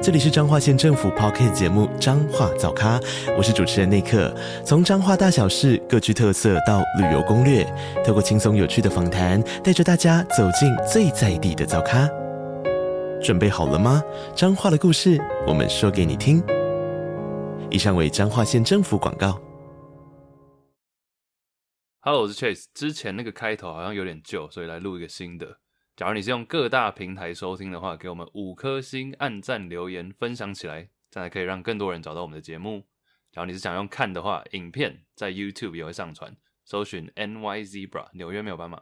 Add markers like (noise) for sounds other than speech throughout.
这里是彰化县政府 Podcast 节目《彰化早咖》，我是主持人内克。从彰化大小事各具特色到旅游攻略，透过轻松有趣的访谈，带着大家走进最在地的早咖。准备好了吗？彰化的故事，我们说给你听。以上为彰化县政府广告。Hello，我是 Chase。之前那个开头好像有点旧，所以来录一个新的。假如你是用各大平台收听的话，给我们五颗星、按赞、留言、分享起来，这样可以让更多人找到我们的节目。假如你是想用看的话，影片在 YouTube 也会上传，搜寻 NY Zebra 纽约没有斑马。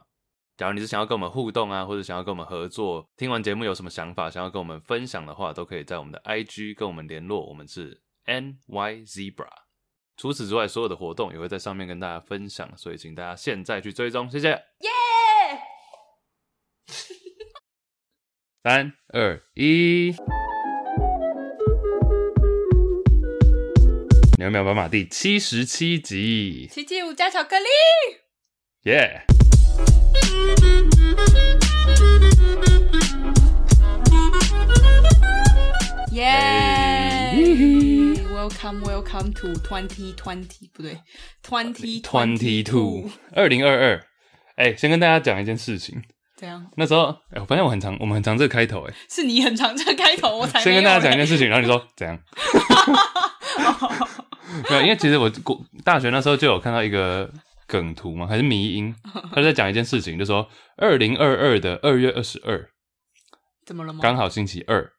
假如你是想要跟我们互动啊，或者想要跟我们合作，听完节目有什么想法，想要跟我们分享的话，都可以在我们的 IG 跟我们联络，我们是 NY Zebra。除此之外，所有的活动也会在上面跟大家分享，所以请大家现在去追踪，谢谢。耶、三二一，纽约没有斑马第七十七集，七七五加巧克力，耶、yeah!！耶！Welcome, welcome to twenty twenty，不对，twenty twenty two，二零二二。哎，先跟大家讲一件事情。怎样？那时候，哎，我发现我很常，我们很常这个开头，哎，是你很常这个开头，我才先跟大家讲一件事情，然后你说怎样？(laughs) 没有，因为其实我过大学那时候就有看到一个梗图嘛，还是迷音，(laughs) 他在讲一件事情，就说二零二二的二月二十二，怎么了吗？刚好星期二，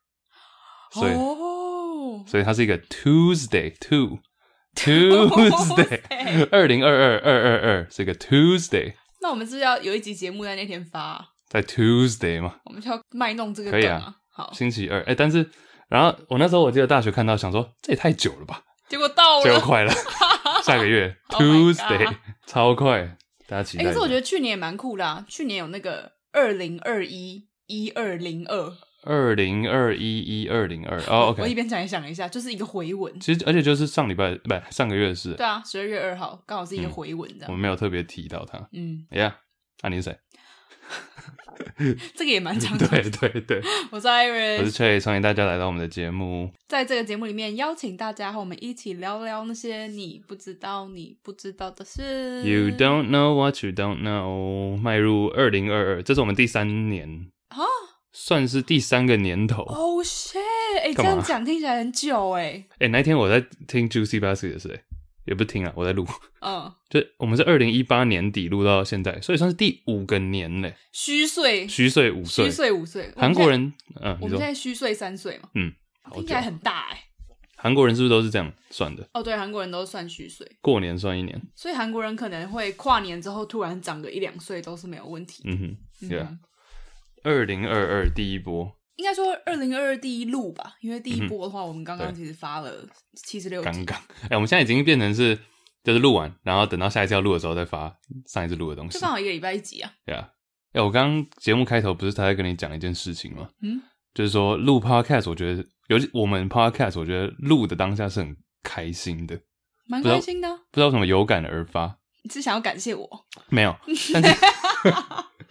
所以哦，所以它是一个 Tuesday，two，Tuesday，(laughs) 二零二二二二二是一个 Tuesday。那我们是不是要有一集节目在那天发、啊，在 Tuesday 嘛？我们就要卖弄这个梗啊。好，星期二。哎、欸，但是，然后我那时候我记得大学看到，想说这也太久了吧？结果到了，结果快了，(laughs) 下个月 Tuesday，超快，大家期待。可是我觉得去年也蛮酷的啊，去年有那个二零二一一二零二。二零二一一二零二哦，(laughs) OK。我一边讲也想了一下，就是一个回文。其实，而且就是上礼拜不是，上个月的事。对啊，十二月二号刚好是一个回文，这样。我们没有特别提到他。嗯，哎呀，那你是谁？(laughs) 这个也蛮长的。(laughs) 对对对，我是 Iris，我是 Chase，欢迎大家来到我们的节目。在这个节目里面，邀请大家和我们一起聊聊那些你不知道、你不知道的事。You don't know what you don't know。迈入二零二二，这是我们第三年啊。算是第三个年头哦，oh shit！哎、欸，这样讲听起来很久哎。哎、欸，那天我在听 Juicy Basket 的事，也不是听啊，我在录。嗯，(laughs) 就我们是二零一八年底录到现在，所以算是第五个年嘞。虚岁，虚岁五岁，虚岁五岁。韩国人，嗯，我们现在虚岁三岁嘛。嗯，听起来很大哎。韩国人是不是都是这样算的？哦，对，韩国人都算虚岁，过年算一年。所以韩国人可能会跨年之后突然长个一两岁都是没有问题。嗯哼，对啊。二零二二第一波。应该说二零二二第一录吧，因为第一波的话，我们刚刚其实发了七十六。刚刚，哎，我们现在已经变成是，就是录完，然后等到下一次要录的时候再发上一次录的东西。就刚好一个礼拜一集啊。对啊，哎，我刚刚节目开头不是他在跟你讲一件事情吗？嗯，就是说录 podcast，我觉得尤其我们 podcast，我觉得录的当下是很开心的，蛮开心的。不知道为什么有感而发。你是想要感谢我？没有，但是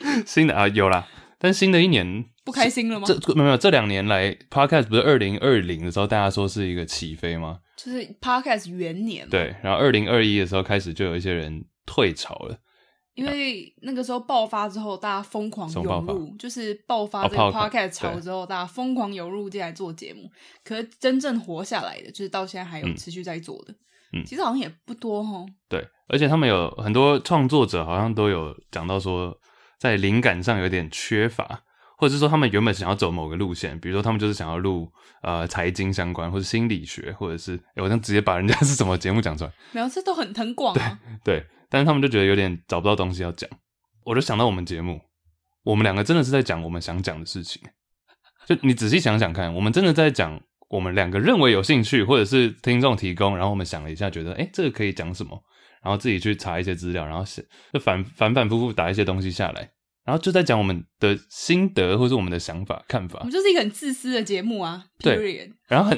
(laughs) (laughs) 新的啊有啦，但新的一年。不开心了吗？这没有没有，这两年来，Podcast 不是二零二零的时候，大家说是一个起飞吗？就是 Podcast 元年。对，然后二零二一的时候开始就有一些人退潮了，因为那个时候爆发之后，大家疯狂涌入，就是爆发这个 Podcast 潮之后，大家疯狂涌入进来做节目。可是真正活下来的，就是到现在还有持续在做的，嗯，其实好像也不多哦。对，而且他们有很多创作者，好像都有讲到说，在灵感上有点缺乏。或者是说，他们原本想要走某个路线，比如说他们就是想要录呃财经相关，或者心理学，或者是、欸、我想直接把人家 (laughs) 是什么节目讲出来，没有，这都很很广啊。对，对，但是他们就觉得有点找不到东西要讲。我就想到我们节目，我们两个真的是在讲我们想讲的事情。就你仔细想想看，我们真的在讲我们两个认为有兴趣，或者是听众提供，然后我们想了一下，觉得哎、欸、这个可以讲什么，然后自己去查一些资料，然后写就反反反复复打一些东西下来。然后就在讲我们的心得或是我们的想法看法。我们就是一个很自私的节目啊。对。(laughs) 然后很，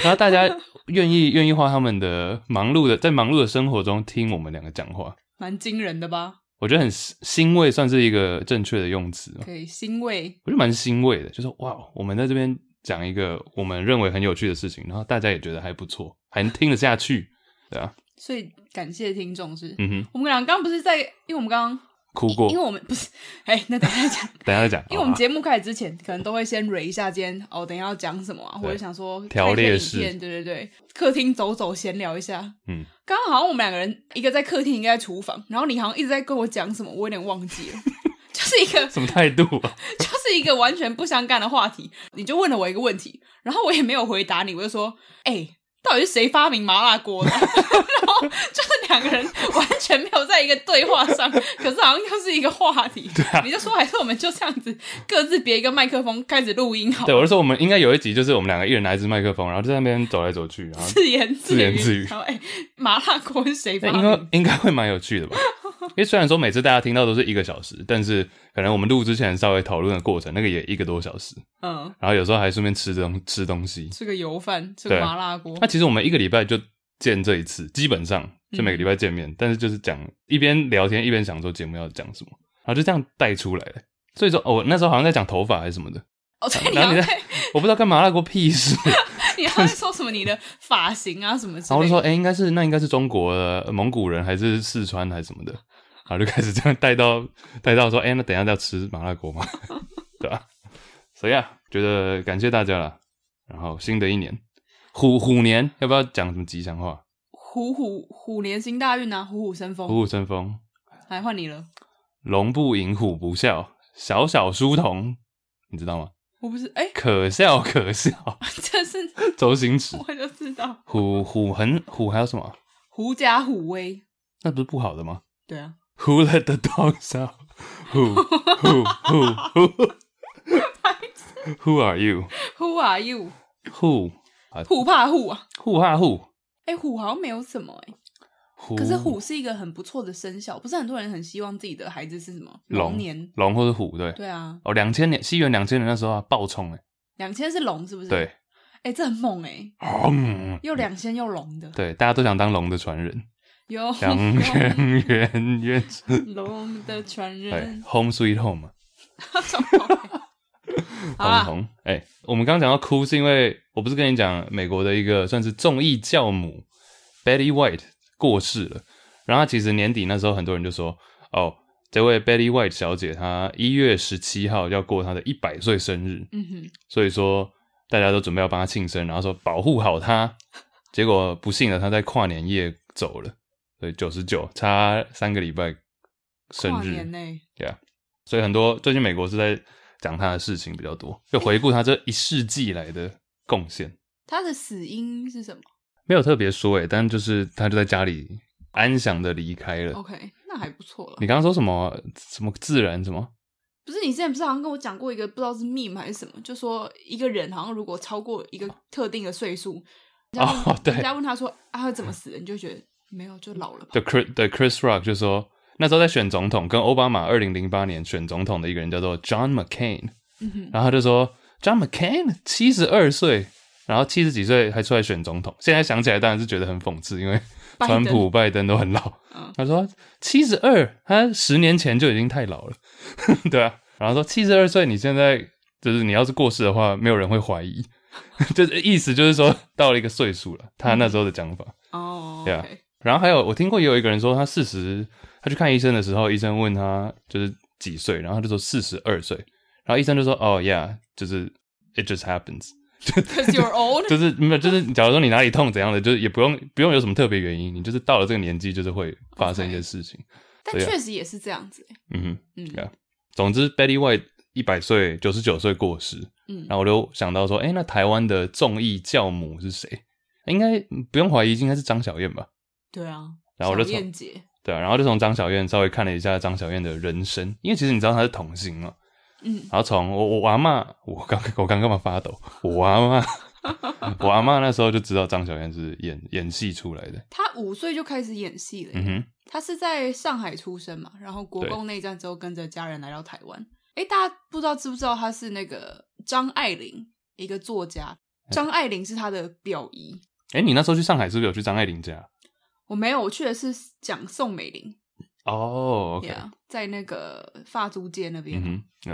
然后大家愿意愿意花他们的忙碌的在忙碌的生活中听我们两个讲话，蛮惊人的吧？我觉得很欣慰，算是一个正确的用词。可以欣慰，我觉得蛮欣慰的，就是哇，我们在这边讲一个我们认为很有趣的事情，然后大家也觉得还不错，还能听得下去，对啊。所以感谢听众是，嗯哼，我们俩刚刚不是在，因为我们刚刚哭过，因为我们不是，哎、欸，那 (laughs) 等一下再讲，等一下再讲，因为我们节目开始之前，可能都会先蕊一下今天哦，等一下要讲什么啊，或者想说条列式，对对对，客厅走走闲聊一下，嗯，刚刚好像我们两个人，一个在客厅，一个在厨房，然后你好像一直在跟我讲什么，我有点忘记了，(laughs) 就是一个什么态度啊，(laughs) 就是一个完全不相干的话题，你就问了我一个问题，然后我也没有回答你，我就说，哎、欸。到底是谁发明麻辣锅的？(laughs) 然后就是两个人完全没有在一个对话上，可是好像又是一个话题。(laughs) 对啊，你就说还是我们就这样子各自别一个麦克风开始录音好。对，我就说我们应该有一集就是我们两个一人拿一支麦克风，然后就在那边走来走去，然后自言自言自语。然后哎，麻辣锅是谁发明？应该应该会蛮有趣的吧？(laughs) 因为虽然说每次大家听到都是一个小时，但是可能我们录之前稍微讨论的过程，那个也一个多小时。嗯，然后有时候还顺便吃东吃东西，吃个油饭，吃个麻辣锅。那其实我们一个礼拜就见这一次，基本上就每个礼拜见面，嗯、但是就是讲一边聊天一边想说节目要讲什么，然后就这样带出来了。所以说，哦，那时候好像在讲头发还是什么的。哦，对，然后你在，我不知道干嘛，那锅屁事。(laughs) (laughs) 你还在说什么？你的发型啊什么？然后我就说，哎、欸，应该是那应该是中国的蒙古人，还是四川还是什么的？(laughs) 然后就开始这样带到带到说，哎、欸，那等一下要吃麻辣锅吗？(laughs) 对吧、啊？所以啊，觉得感谢大家了。然后新的一年虎虎年，要不要讲什么吉祥话？虎虎虎年行大运啊，虎虎生风，虎虎生风。来换你了。龙不迎，虎不啸，小小书童，你知道吗？我不是哎，可笑可笑，这是周星驰，我就知道。虎虎很虎还有什么？狐假虎威，那不是不好的吗？对啊。(laughs) Who let the dogs out? Who (laughs) who (laughs) who who? Who are you? Who are you? Who? 虎怕虎啊？虎怕虎？哎，虎好像没有什么哎。可是虎是一个很不错的生肖，不是很多人很希望自己的孩子是什么龙年龙或者虎？对对啊。哦，两千年西元两千年那时候啊，暴冲哎。两千是龙是不是？对。哎，这很猛哎。又两千又龙的。对，大家都想当龙的传人。有阳圆圆圆，龙的传人，Home Sweet Home。(laughs) 红红，哎、欸，我们刚刚讲到哭，是因为我不是跟你讲，美国的一个算是综艺教母 Betty White 过世了。然后其实年底那时候，很多人就说，哦，这位 Betty White 小姐，她一月十七号要过她的一百岁生日。嗯哼，所以说大家都准备要帮她庆生，然后说保护好她。结果不幸的，她在跨年夜走了。所以，九十九，差三个礼拜生日，跨年内，对啊，所以很多最近美国是在讲她的事情比较多，就回顾她这一世纪来的贡献。他的死因是什么？没有特别说诶，但就是他就在家里安详的离开了。OK，那还不错了。你刚刚说什么？什么自然什么？不是你之前不是好像跟我讲过一个不知道是 meme 还是什么，就说一个人好像如果超过一个特定的岁数，哦，对，人家问他说啊他怎么死的，你就觉得。没有，就老了吧。对，Chris 对 Chris Rock 就说，那时候在选总统，跟奥巴马二零零八年选总统的一个人叫做 John McCain，嗯哼，然后他就说 John McCain 七十二岁，然后七十几岁还出来选总统。现在想起来当然是觉得很讽刺，因为川普、拜登都很老。嗯，他说七十二，他十年前就已经太老了，(laughs) 对啊。然后说七十二岁，你现在就是你要是过世的话，没有人会怀疑，(laughs) 就是意思就是说到了一个岁数了，他那时候的讲法。哦，对啊。然后还有，我听过也有一个人说，他四十，他去看医生的时候，医生问他就是几岁，然后他就说四十二岁，然后医生就说，哦、oh,，yeah，就是 it just you're (laughs) old，就是没有，就是假如说你哪里痛怎样的，就是也不用不用有什么特别原因，你就是到了这个年纪，就是会发生一些事情。Okay. 但确实也是这样子，嗯哼，嗯，yeah. 总之，Betty White 一百岁，九十九岁过世，嗯，然后我就想到说，哎，那台湾的综艺教母是谁？应该不用怀疑，应该是张小燕吧。对啊，然后我就从对啊，然后就从张小燕稍微看了一下张小燕的人生，因为其实你知道她是童星嘛，嗯，然后从我我阿嬷，我刚我刚干嘛发抖？我阿嬷，(laughs) 我阿妈那时候就知道张小燕是演演戏出来的。她五岁就开始演戏了。嗯哼，她是在上海出生嘛，然后国共内战之后跟着家人来到台湾。哎，大家不知道知不知道她是那个张爱玲，一个作家。张爱玲是她的表姨。哎，你那时候去上海是不是有去张爱玲家？我没有，我去的是讲宋美龄。哦、在那个发租界那边。嗯对。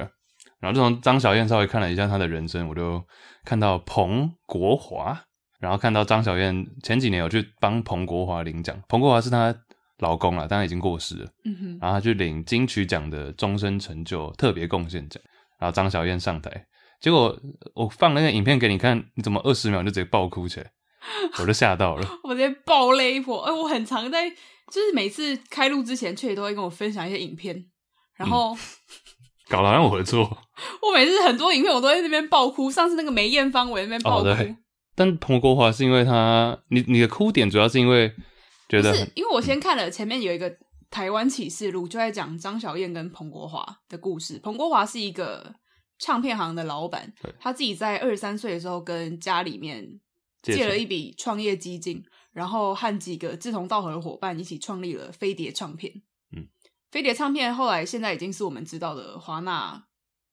然后就从张小燕稍微看了一下她的人生，我就看到彭国华，然后看到张小燕前几年有去帮彭国华领奖，彭国华是她老公了，当然已经过世了。嗯哼。然后她去领金曲奖的终身成就特别贡献奖，然后张小燕上台，结果我放那个影片给你看，你怎么二十秒就直接爆哭起来？我就吓到了，(laughs) 我直接爆泪一波。哎，我很常在，就是每次开录之前，确实都会跟我分享一些影片，然后、嗯、搞得好像我的错。我每次很多影片我都在那边爆哭，上次那个梅艳芳我在那边爆哭。哦、对，但彭国华是因为他，你你的哭点主要是因为觉得，是因为我先看了前面有一个台湾启示录，就在讲张小燕跟彭国华的故事。彭国华是一个唱片行的老板，他自己在二十三岁的时候跟家里面。借了一笔创业基金，然后和几个志同道合的伙伴一起创立了飞碟唱片。嗯，飞碟唱片后来现在已经是我们知道的华纳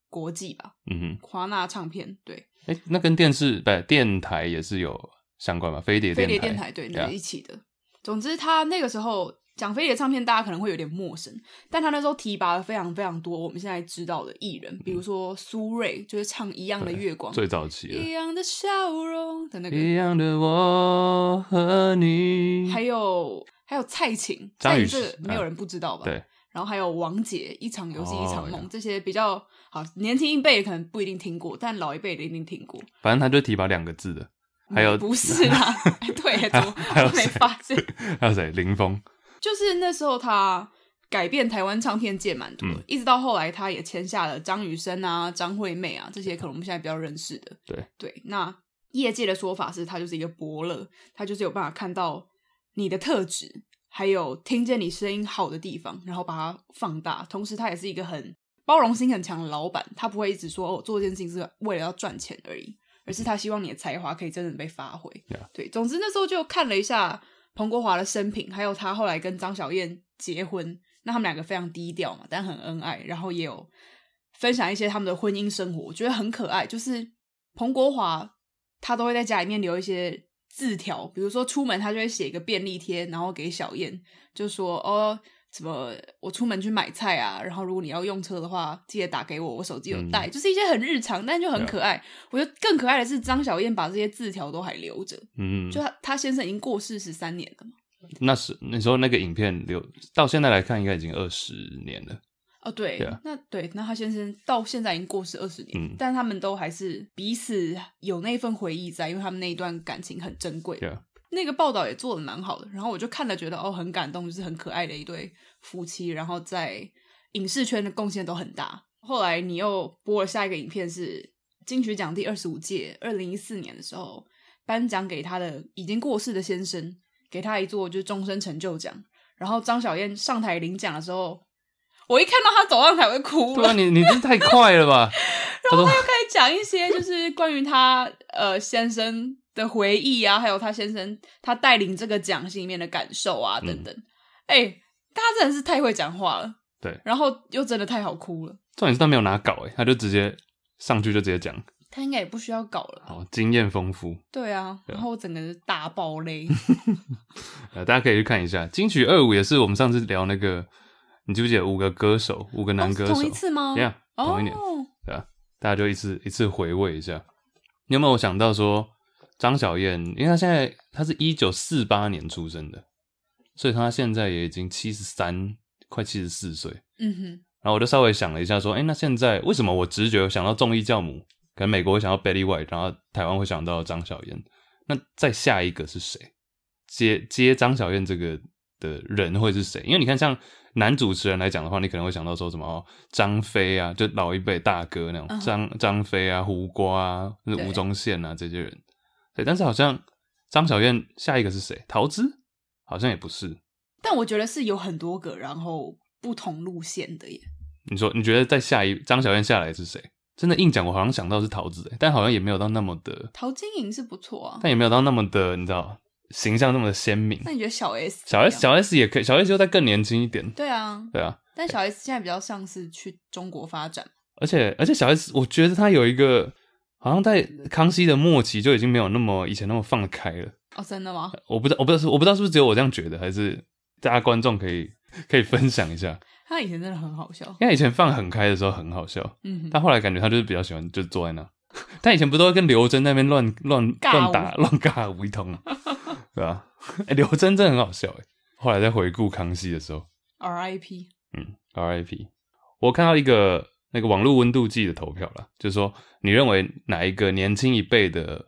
国际吧？嗯哼，华纳唱片对。哎，那跟电视不电台也是有相关吧？飞碟飞碟电台对，那一起的。总之，他那个时候。讲飞的唱片，大家可能会有点陌生，但他那时候提拔了非常非常多我们现在知道的艺人，比如说苏芮，就是唱《一样的月光》，最早期的，一样的笑容的那个，一样的我和你，还有还有蔡琴，张宇，这个没有人不知道吧？对，然后还有王杰，《一场游戏一场梦》哦，这些比较好，年轻一辈可能不一定听过，但老一辈的一定听过。反正他就提拔两个字的，还有不是啦，对，(laughs) 怎么还有没发现？(laughs) 还有谁？林峰。就是那时候，他改变台湾唱片界蛮多，嗯，一直到后来，他也签下了张雨生啊、张惠妹啊这些，可能我们现在比较认识的。对对，那业界的说法是他就是一个伯乐，他就是有办法看到你的特质，还有听见你声音好的地方，然后把它放大。同时，他也是一个很包容心很强的老板，他不会一直说哦，做这件事情是为了要赚钱而已，而是他希望你的才华可以真正被发挥。对，总之那时候就看了一下。彭国华的生平，还有他后来跟张小燕结婚，那他们两个非常低调嘛，但很恩爱，然后也有分享一些他们的婚姻生活，我觉得很可爱。就是彭国华他都会在家里面留一些字条，比如说出门他就会写一个便利贴，然后给小燕，就说哦。什么？我出门去买菜啊，然后如果你要用车的话，记得打给我，我手机有带，嗯，就是一些很日常，但就很可爱。我觉得更可爱的是张小燕把这些字条都还留着。嗯，就他他先生已经过世十三年了嘛。那是你说那个影片留到现在来看，应该已经二十年了。哦，对，对啊，那对，那他先生到现在已经过世二十年，嗯，但他们都还是彼此有那份回忆在，因为他们那一段感情很珍贵。对啊。那个报道也做的蛮好的，然后我就看了，觉得哦很感动，就是很可爱的一对夫妻，然后在影视圈的贡献都很大。后来你又播了下一个影片，是金曲奖第二十五届，二零一四年的时候颁奖给他的已经过世的先生，给他一座就是终身成就奖。然后张小燕上台领奖的时候，我一看到他走上台我就哭了。对啊，你你这太快了吧？(laughs) 然后他又开始讲一些就是关于他呃先生。的回忆啊，还有他先生他带领这个奖心里面的感受啊，等等。哎、嗯欸，他真的是太会讲话了，对，然后又真的太好哭了。重点是他没有拿稿，哎，他就直接上去就直接讲，他应该也不需要稿了，好，经验丰富。对啊，然后我整个是大爆泪。(laughs) 呃，大家可以去看一下金曲二五，也是我们上次聊那个，你记不记得五个歌手，五个男歌手，哦、同一次吗？对啊，同一年，对啊，大家就一次一次回味一下。你有没有想到说？张小燕，因为她现在她是一九四八年出生的，所以她现在也已经七十三，快七十四岁。嗯哼。然后我就稍微想了一下，说，哎，那现在为什么我直觉想到综艺教母，可能美国会想到 Betty White，然后台湾会想到张小燕？那再下一个是谁？接接张小燕这个的人会是谁？因为你看，像男主持人来讲的话，你可能会想到说什么张飞啊，就老一辈大哥那种张张飞啊、胡瓜啊、吴宗宪啊这些人。对，但是好像张小燕下一个是谁？桃子好像也不是。但我觉得是有很多个，然后不同路线的耶。你说，你觉得在下一张小燕下来是谁？真的硬讲，我好像想到是桃子，但好像也没有到那么的。陶晶莹是不错啊，但也没有到那么的，你知道，形象那么的鲜明。那你觉得小 S？小 S 小 S 也可以，小 S 又再更年轻一点。对啊，对啊。但小 S 现在比较像是去中国发展。而且而且小 S，我觉得他有一个，好像在康熙的末期就已经没有那么以前那么放得开了。哦，真的吗？我不知道，我不知道是我不知道是不是只有我这样觉得，还是大家观众可以可以分享一下。他以前真的很好笑，因为以前放很开的时候很好笑，嗯哼，但后来感觉他就是比较喜欢就坐在那，(laughs) 他以前不都会跟刘真那边乱乱乱打乱尬舞一通，(laughs) 对吧？哎、欸，刘真真的很好笑哎。后来在回顾康熙的时候，R.I.P. 嗯，R.I.P. 我看到一个那个网络温度计的投票了，就是说你认为哪一个年轻一辈的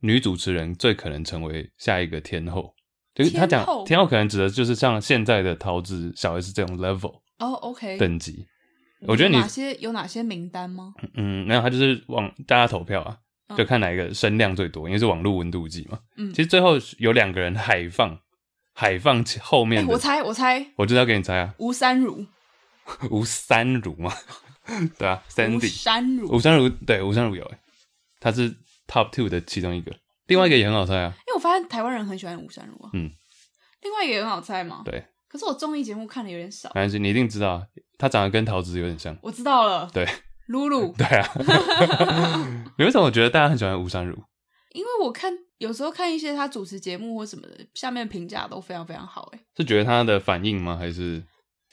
女主持人最可能成为下一个天后？就是他讲天后可能指的就是像现在的桃子、小 S 这种 level。哦、oh,，OK，等级，我觉得你哪些有哪些名单吗？嗯，没有，他就是网大家投票啊，嗯、就看哪一个声量最多，因为是网络温度计嘛。嗯，其实最后有两个人海放，海放后面、欸，我猜，我猜，我就要给你猜啊，吴三如，(laughs) 吴三如嘛，(laughs) 对啊，(laughs) Sandy，吴三如，吴山如，对，吴山如有诶，他是 Top Two 的其中一个，另外一个也很好猜啊，因为我发现台湾人很喜欢吴山如啊，嗯，另外一个也很好猜嘛，对。可是我综艺节目看的有点少。没关系，你一定知道，他长得跟桃子有点像。我知道了。对，露露。(laughs) 对啊。你为什么我觉得大家很喜欢吴山如？因为我看有时候看一些他主持节目或什么的，下面评价都非常非常好。哎，是觉得他的反应吗？还是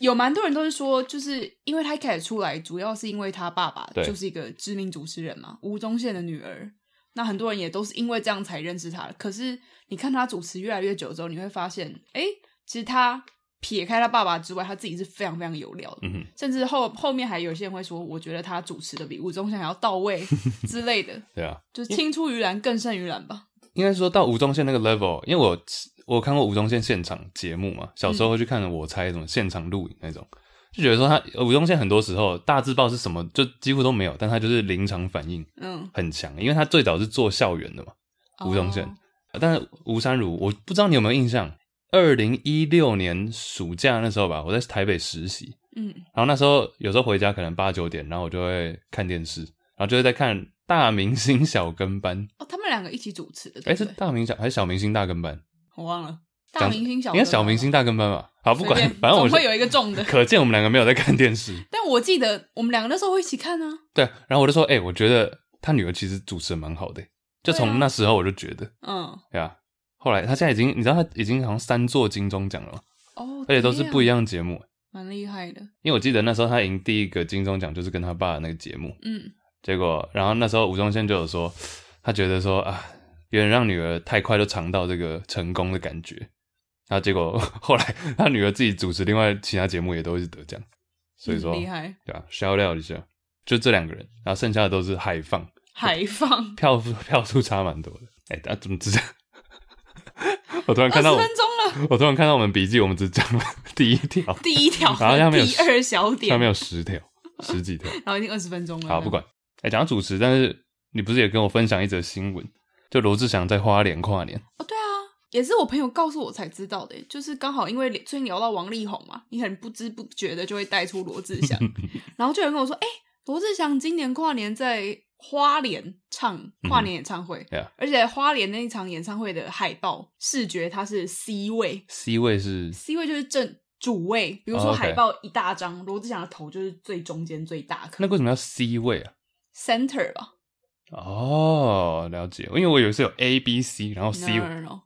有蛮多人都是说，就是因为他一开始出来，主要是因为他爸爸就是一个知名主持人嘛，吴宗宪的女儿。那很多人也都是因为这样才认识他的。可是你看他主持越来越久之后，你会发现，哎，其实他。撇开他爸爸之外，他自己是非常非常有料的，嗯、哼甚至后后面还有些人会说，我觉得他主持的比吴宗宪还要到位 (laughs) 之类的。对啊，就是青出于蓝更胜于蓝吧。应该说到吴宗宪那个 level，因为我我看过吴宗宪现场节目嘛，小时候会去看我猜什么现场录影那种，就觉得说他吴宗宪很多时候大字报是什么就几乎都没有，但他就是临场反应，嗯，很强，因为他最早是做校园的嘛，吴宗宪。哦、但是吴三如，我不知道你有没有印象。二零一六年暑假那时候吧，我在台北实习，嗯，然后那时候有时候回家可能八九点，然后我就会看电视，然后就会在看《大明星小跟班》哦，他们两个一起主持的，哎，是大明小还是小明星大跟班？我忘了，大明星小，应该小明星大跟班吧？好，不管，反正我会有一个重的，可见我们两个没有在看电视。但我记得我们两个那时候会一起看啊。对，然后我就说，哎，我觉得他女儿其实主持蛮好的，就从那时候我就觉得，嗯，对啊。后来他现在已经，你知道他已经好像三座金钟奖了吗？哦，而且都是不一样的节目，蛮厉害的。因为我记得那时候他赢第一个金钟奖就是跟他爸的那个节目，嗯，结果然后那时候吴宗宪就有说，他觉得说啊，有点让女儿太快就尝到这个成功的感觉，然后结果 (laughs) 后来他女儿自己主持另外其他节目也都是得奖，所以说厉害，对吧？shout out 一下，就这两个人，然后剩下的都是海放，海放票数票数差蛮多的，哎，那怎么知道？(laughs) 我突然看到，分钟了。我突然看到我们笔记，我们只讲了第一条，(laughs) 第一条，然后下面有第二小点，下面有十条，十几条，然后已经二十分钟了。好，不管。哎、欸，讲到主持，但是你不是也跟我分享一则新闻？就罗志祥在花莲跨年。哦，对啊，也是我朋友告诉我才知道的。就是刚好因为最近聊到王力宏嘛，你很不知不觉的就会带出罗志祥，(laughs) 然后就有人跟我说：“哎、欸，罗志祥今年跨年在。”花莲唱跨年演唱会，嗯 yeah. 而且花莲那一场演唱会的海报视觉它是 C 位，C 位是 C 位就是正主位，比如说海报一大张，罗、oh, okay. 志祥的头就是最中间最大颗。那为什么要 C 位啊？Center 吧。哦，了解。因为我以为是有 A、B、C，然后 C 位。No, no, no.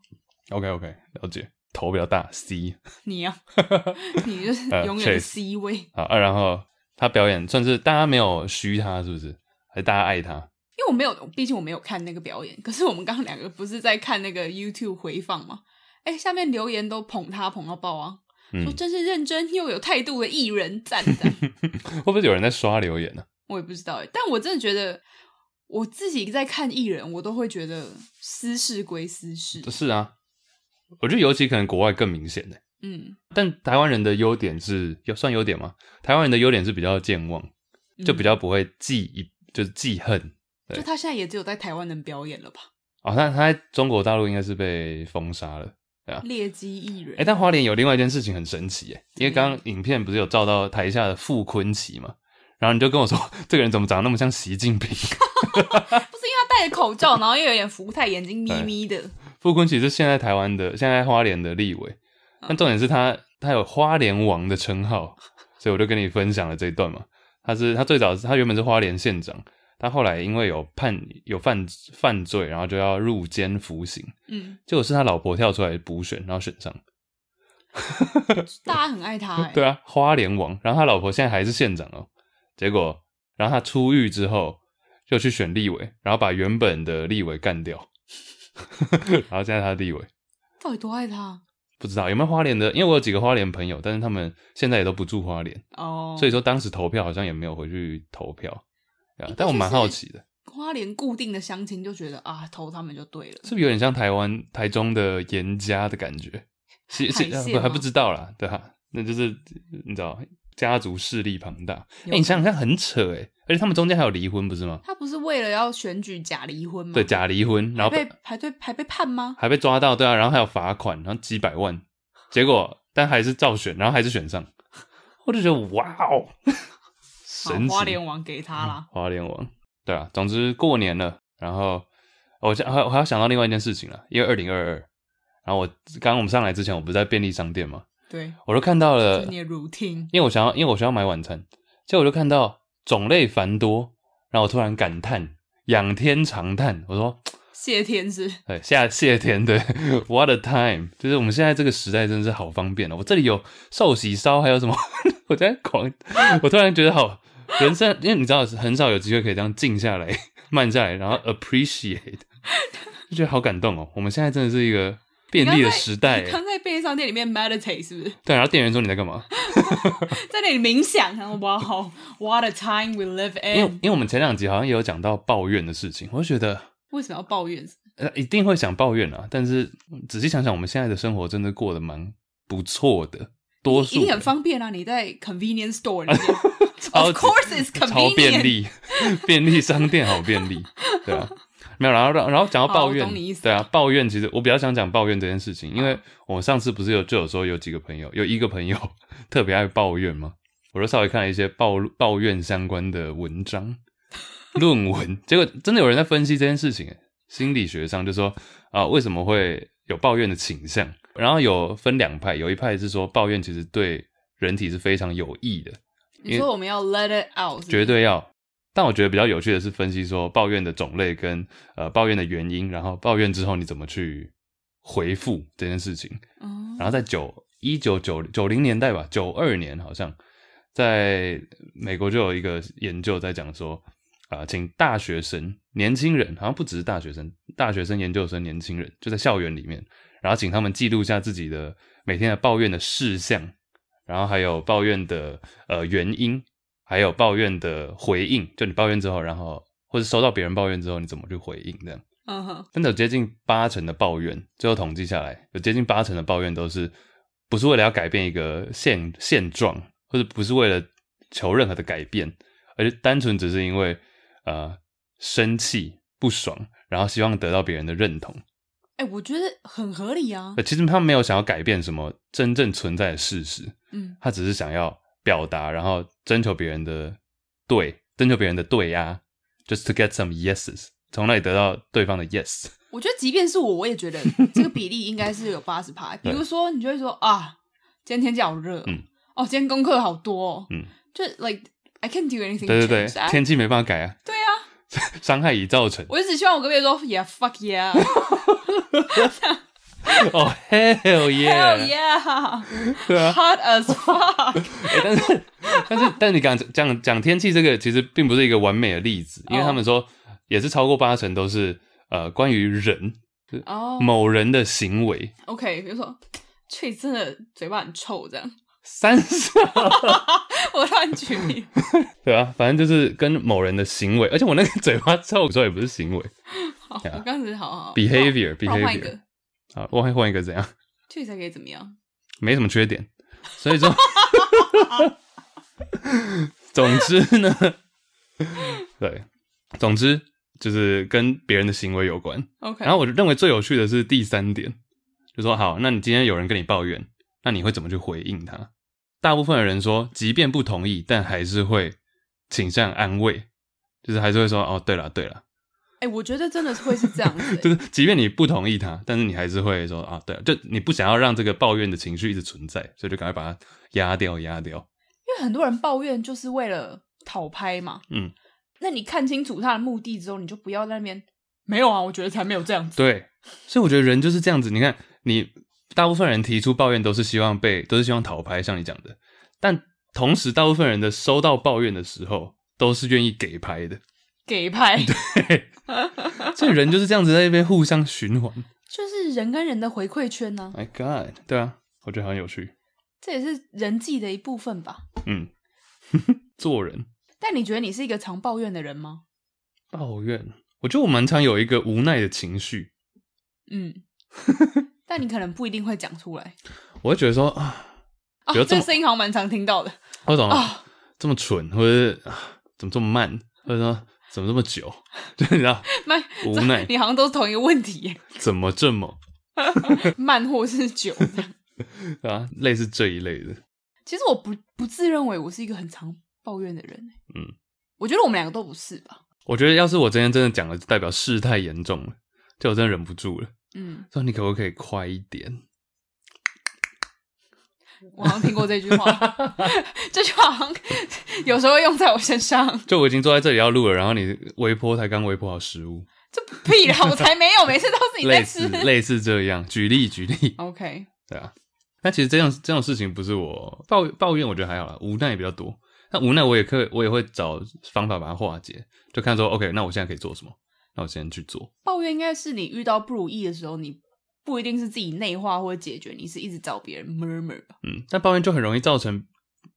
OK OK，了解。头比较大，C。(laughs) 你呀、(laughs) 啊，你就是永远 C 位。好啊，然后他表演算是大家没有虚他，是不是？还是大家爱他，因为我没有，毕竟我没有看那个表演。可是我们刚刚两个不是在看那个 YouTube 回放吗？哎、欸，下面留言都捧他捧到爆啊，嗯、说真是认真又有态度的艺人，赞赞。(laughs) 会不会有人在刷留言呢、啊？我也不知道哎，但我真的觉得我自己在看艺人，我都会觉得私事归私事。是啊，我觉得尤其可能国外更明显的。嗯，但台湾人的优点是要算优点吗？台湾人的优点是比较健忘，就比较不会记一。就是记恨，就他现在也只有在台湾能表演了吧？哦，他他在中国大陆应该是被封杀了，对啊。劣迹艺人，哎、欸，但花莲有另外一件事情很神奇，哎，因为刚刚影片不是有照到台下的傅昆萁嘛，然后你就跟我说，(laughs) 这个人怎么长得那么像习近平？(laughs) 不是因为他戴着口罩，然后又有点福态，眼睛眯眯的。傅昆萁是现在台湾的，现在花莲的立委，但重点是他他有花莲王的称号，所以我就跟你分享了这一段嘛。他是他最早是他原本是花莲县长，他后来因为有判有犯犯罪，然后就要入监服刑。嗯，结果是他老婆跳出来补选，然后选上。大家很爱他，欸，(laughs) 对啊，花莲王。然后他老婆现在还是县长哦。结果，然后他出狱之后就去选立委，然后把原本的立委干掉。(laughs) 然后现在他立委，到底多爱他？不知道有没有花莲的，因为我有几个花莲朋友，但是他们现在也都不住花莲哦。所以说当时投票好像也没有回去投票。但我蛮好奇的，花莲固定的乡亲就觉得啊，投他们就对了，是不是有点像台湾台中的严家的感觉？是是，还不知道啦，对哈、啊，那就是你知道，家族势力庞大。哎、欸，你想想看，很扯哎，而且他们中间还有离婚，不是吗？他不是为了要选举假离婚吗？对，假离婚，然后被还对还被判吗？还被抓到，对啊，然后还有罚款，然后几百万，结果但还是照选，然后还是选上，我就觉得哇哦，神奇！花莲王给他啦，花莲王，对啊，总之过年了，然后我想还我还要想到另外一件事情了，因为二零二二。然后我刚刚我们上来之前，我不是在便利商店吗？对，我都看到了。你的 routine，因为我想要，因为我想要买晚餐，结果我就看到种类繁多，然后我突然感叹，仰天长叹，我说 (tsk) 谢天是，对，谢谢天，对，What a time，就是我们现在这个时代真的是好方便了。我这里有寿喜烧，还有什么？(laughs) 我在狂，我突然觉得好人生，因为你知道，很少有机会可以这样静下来、(laughs) 慢下来，然后 appreciate，(laughs) 就觉得好感动哦。我们现在真的是一个。便利的时代，刚在便利商店里面 meditate 是不是？对，然后店员说你在干嘛？(laughs) 在那里冥想。然后哇，好，What a time we live in。因为因为我们前两集好像也有讲到抱怨的事情，我就觉得为什么要抱怨？呃，一定会想抱怨啊。但是仔细想想，我们现在的生活真的过得蛮不错的，多数你很方便啊。你在 convenience store 里面，(laughs) Of course it's convenient，超便利，(laughs) 便利商店好便利，对啊。没有，然后然后讲到抱怨，对啊，抱怨其实我比较想讲抱怨这件事情，因为我上次不是有就有说有几个朋友，有一个朋友 (laughs) 特别爱抱怨嘛，我就稍微看了一些抱抱怨相关的文章、(laughs) 论文，结果真的有人在分析这件事情，心理学上就说啊，为什么会有抱怨的倾向？然后有分两派，有一派是说抱怨其实对人体是非常有益的，你说我们要 let it out，绝对要。但我觉得比较有趣的是分析说抱怨的种类跟呃抱怨的原因，然后抱怨之后你怎么去回复这件事情。嗯，然后在九一九九九零年代吧，九二年好像在美国就有一个研究在讲说啊、呃，请大学生、年轻人，好像不只是大学生，大学生、研究生、年轻人就在校园里面，然后请他们记录下自己的每天的抱怨的事项，然后还有抱怨的呃原因。还有抱怨的回应，就你抱怨之后，然后或者收到别人抱怨之后，你怎么去回应这样？嗯哼，真的有接近八成的抱怨，最后统计下来，有接近八成的抱怨都是不是为了要改变一个现现状，或者不是为了求任何的改变，而是单纯只是因为呃生气不爽，然后希望得到别人的认同。哎、欸，我觉得很合理啊。其实他们没有想要改变什么真正存在的事实，嗯，他只是想要。表达，然后征求别人的对，征求别人的对呀，just to get some yeses，从那里得到对方的 yes。我觉得即便是我，我也觉得 (laughs) 这个比例应该是有八十趴。比如说，你就会说啊，今天天气好热，嗯，哦，今天功课好多，哦，嗯，就 like I can't do anything。对对对，天气没办法改啊。对啊，(laughs) 伤害已造成。我就只希望我跟别人说 yeah fuck yeah。(laughs) (laughs) 哦、oh,，hell yeah，hell yeah，对啊，hot as fuck。(laughs) 欸、但是，但是，但是你讲讲讲天气这个，其实并不是一个完美的例子，因为他们说也是超过八成都是呃关于人哦某人的行为。Oh. OK，比如说，翠真的嘴巴很臭，这样。三十，(laughs) 我乱举例。对啊，反正就是跟某人的行为，而且我那个嘴巴臭，有时候也不是行为。好，我刚才好好 behavior，behavior。好，我会换一个怎样？这才可以怎么样？没什么缺点，所以说，(laughs) 总之呢，对，总之就是跟别人的行为有关。OK，然后我认为最有趣的是第三点，就说好，那你今天有人跟你抱怨，那你会怎么去回应他？大部分的人说，即便不同意，但还是会倾向安慰，就是还是会说哦，对了对了。哎、欸，我觉得真的是会是这样子、(laughs) 欸，就是即便你不同意他，但是你还是会说啊，对，就你不想要让这个抱怨的情绪一直存在，所以就赶快把它压掉压掉。因为很多人抱怨就是为了讨拍嘛，嗯，那你看清楚他的目的之后，你就不要在那边没有啊，我觉得才没有这样子。对，所以我觉得人就是这样子。你看，你大部分人提出抱怨都是希望被，都是希望讨拍，像你讲的，但同时大部分人的收到抱怨的时候，都是愿意给拍的。给派，对，(laughs) 所以人就是这样子在那边互相循环，就是人跟人的回馈圈呢、啊。My God，对啊，我觉得很有趣，这也是人际的一部分吧。嗯，(laughs) 做人。但你觉得你是一个常抱怨的人吗？抱怨，我觉得我蛮常有一个无奈的情绪。嗯，(laughs) 但你可能不一定会讲出来。我会觉得说啊，觉得这个声音好像蛮常听到的。我怎么这么蠢，或者怎么这么慢，或者说。怎么这么久？(laughs) 对你知道，慢 (laughs) 无奈，你好像都是同一个问题耶。怎么这么 (laughs) 慢或是久？啊，类似这一类的。其实我不不自认为我是一个很常抱怨的人。嗯，我觉得我们两个都不是吧。我觉得要是我今天真的讲了，就代表事态严重了，就我真的忍不住了。嗯，说你可不可以快一点？我好像听过这句话，(laughs) 这句话好像有时候会用在我身上。就我已经坐在这里要录了，然后你微波才刚微波好食物，这屁啦！我才没有，每次都是你在吃。类似类似这样，举例举例。OK，对啊。但其实这样这种事情不是我抱抱怨，我觉得还好啦，无奈也比较多。那无奈我也可以我也会找方法把它化解，就看说 OK，那我现在可以做什么？那我先去做。抱怨应该是你遇到不如意的时候，你。不一定是自己内化或者解决，你是一直找别人 murmur 吧。嗯，但抱怨就很容易造成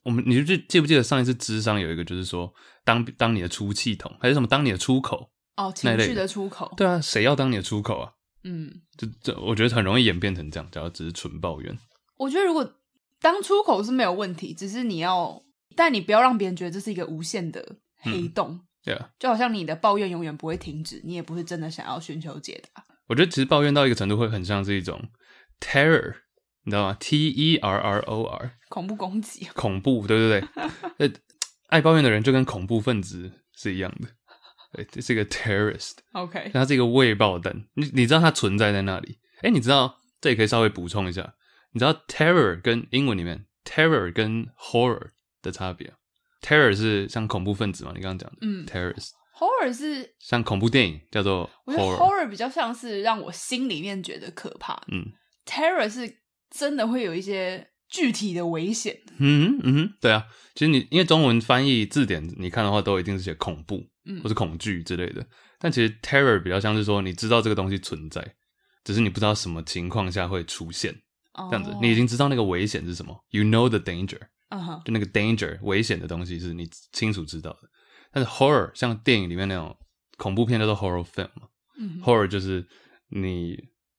我们，你就记不记得上一次智商有一个就是说，当当你的出气筒，还是什么当你的出口？哦，情绪的出口。对啊，谁要当你的出口啊？嗯，这这，我觉得很容易演变成这样，假如只是纯抱怨。我觉得如果当出口是没有问题，只是你要，但你不要让别人觉得这是一个无限的黑洞。对啊，就好像你的抱怨永远不会停止，你也不是真的想要寻求解答。我觉得其实抱怨到一个程度会很像是一种 terror，你知道吗？T E R R O R，恐怖攻击，(laughs) 恐怖，对对对。爱抱怨的人就跟恐怖分子是一样的，对，这是一个 terrorist。OK，他是一个未爆弹，你你知道它存在在那里？哎，你知道这也可以稍微补充一下，你知道 terror 跟英文里面 terror 跟 horror 的差别？terror 是像恐怖分子嘛？你刚刚讲的，嗯，terrorist。Horror 是像恐怖电影叫做 horror，我觉得 horror 比较像是让我心里面觉得可怕。嗯，terror 是真的会有一些具体的危险。嗯嗯哼，对啊，其实你因为中文翻译字典你看的话，都一定是写恐怖，嗯，或是恐惧之类的。但其实 terror 比较像是说，你知道这个东西存在，只是你不知道什么情况下会出现。这样子，你已经知道那个危险是什么，you know the danger，嗯哼，就那个 danger 危险的东西是你清楚知道的。但是 horror 像电影里面那种恐怖片叫做 horror film 嘛，嗯，horror 就是你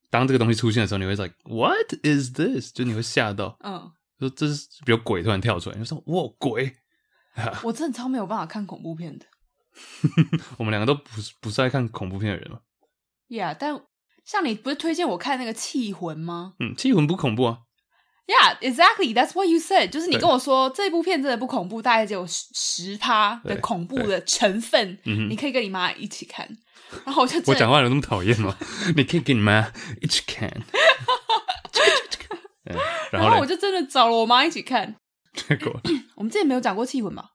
当这个东西出现的时候，你会 like what is this？就你会吓到，嗯，说这是比如鬼突然跳出来，你说哇鬼，我真的超没有办法看恐怖片的。我们两个都不是不是爱看恐怖片的人嘛？Yeah，但像你不是推荐我看那个气魂吗？嗯，气魂不恐怖啊。Yeah, exactly. That's what you said. 就是你跟我说这部片真的不恐怖，大概只有十十趴的恐怖的成分，你可以跟你妈一起看。然后我就我讲话有那么讨厌吗？(laughs) 你可以跟你妈一起看。(laughs) 然后我就真的找了我妈一起看。结果 (coughs) 我们之前没有讲过气魂吧？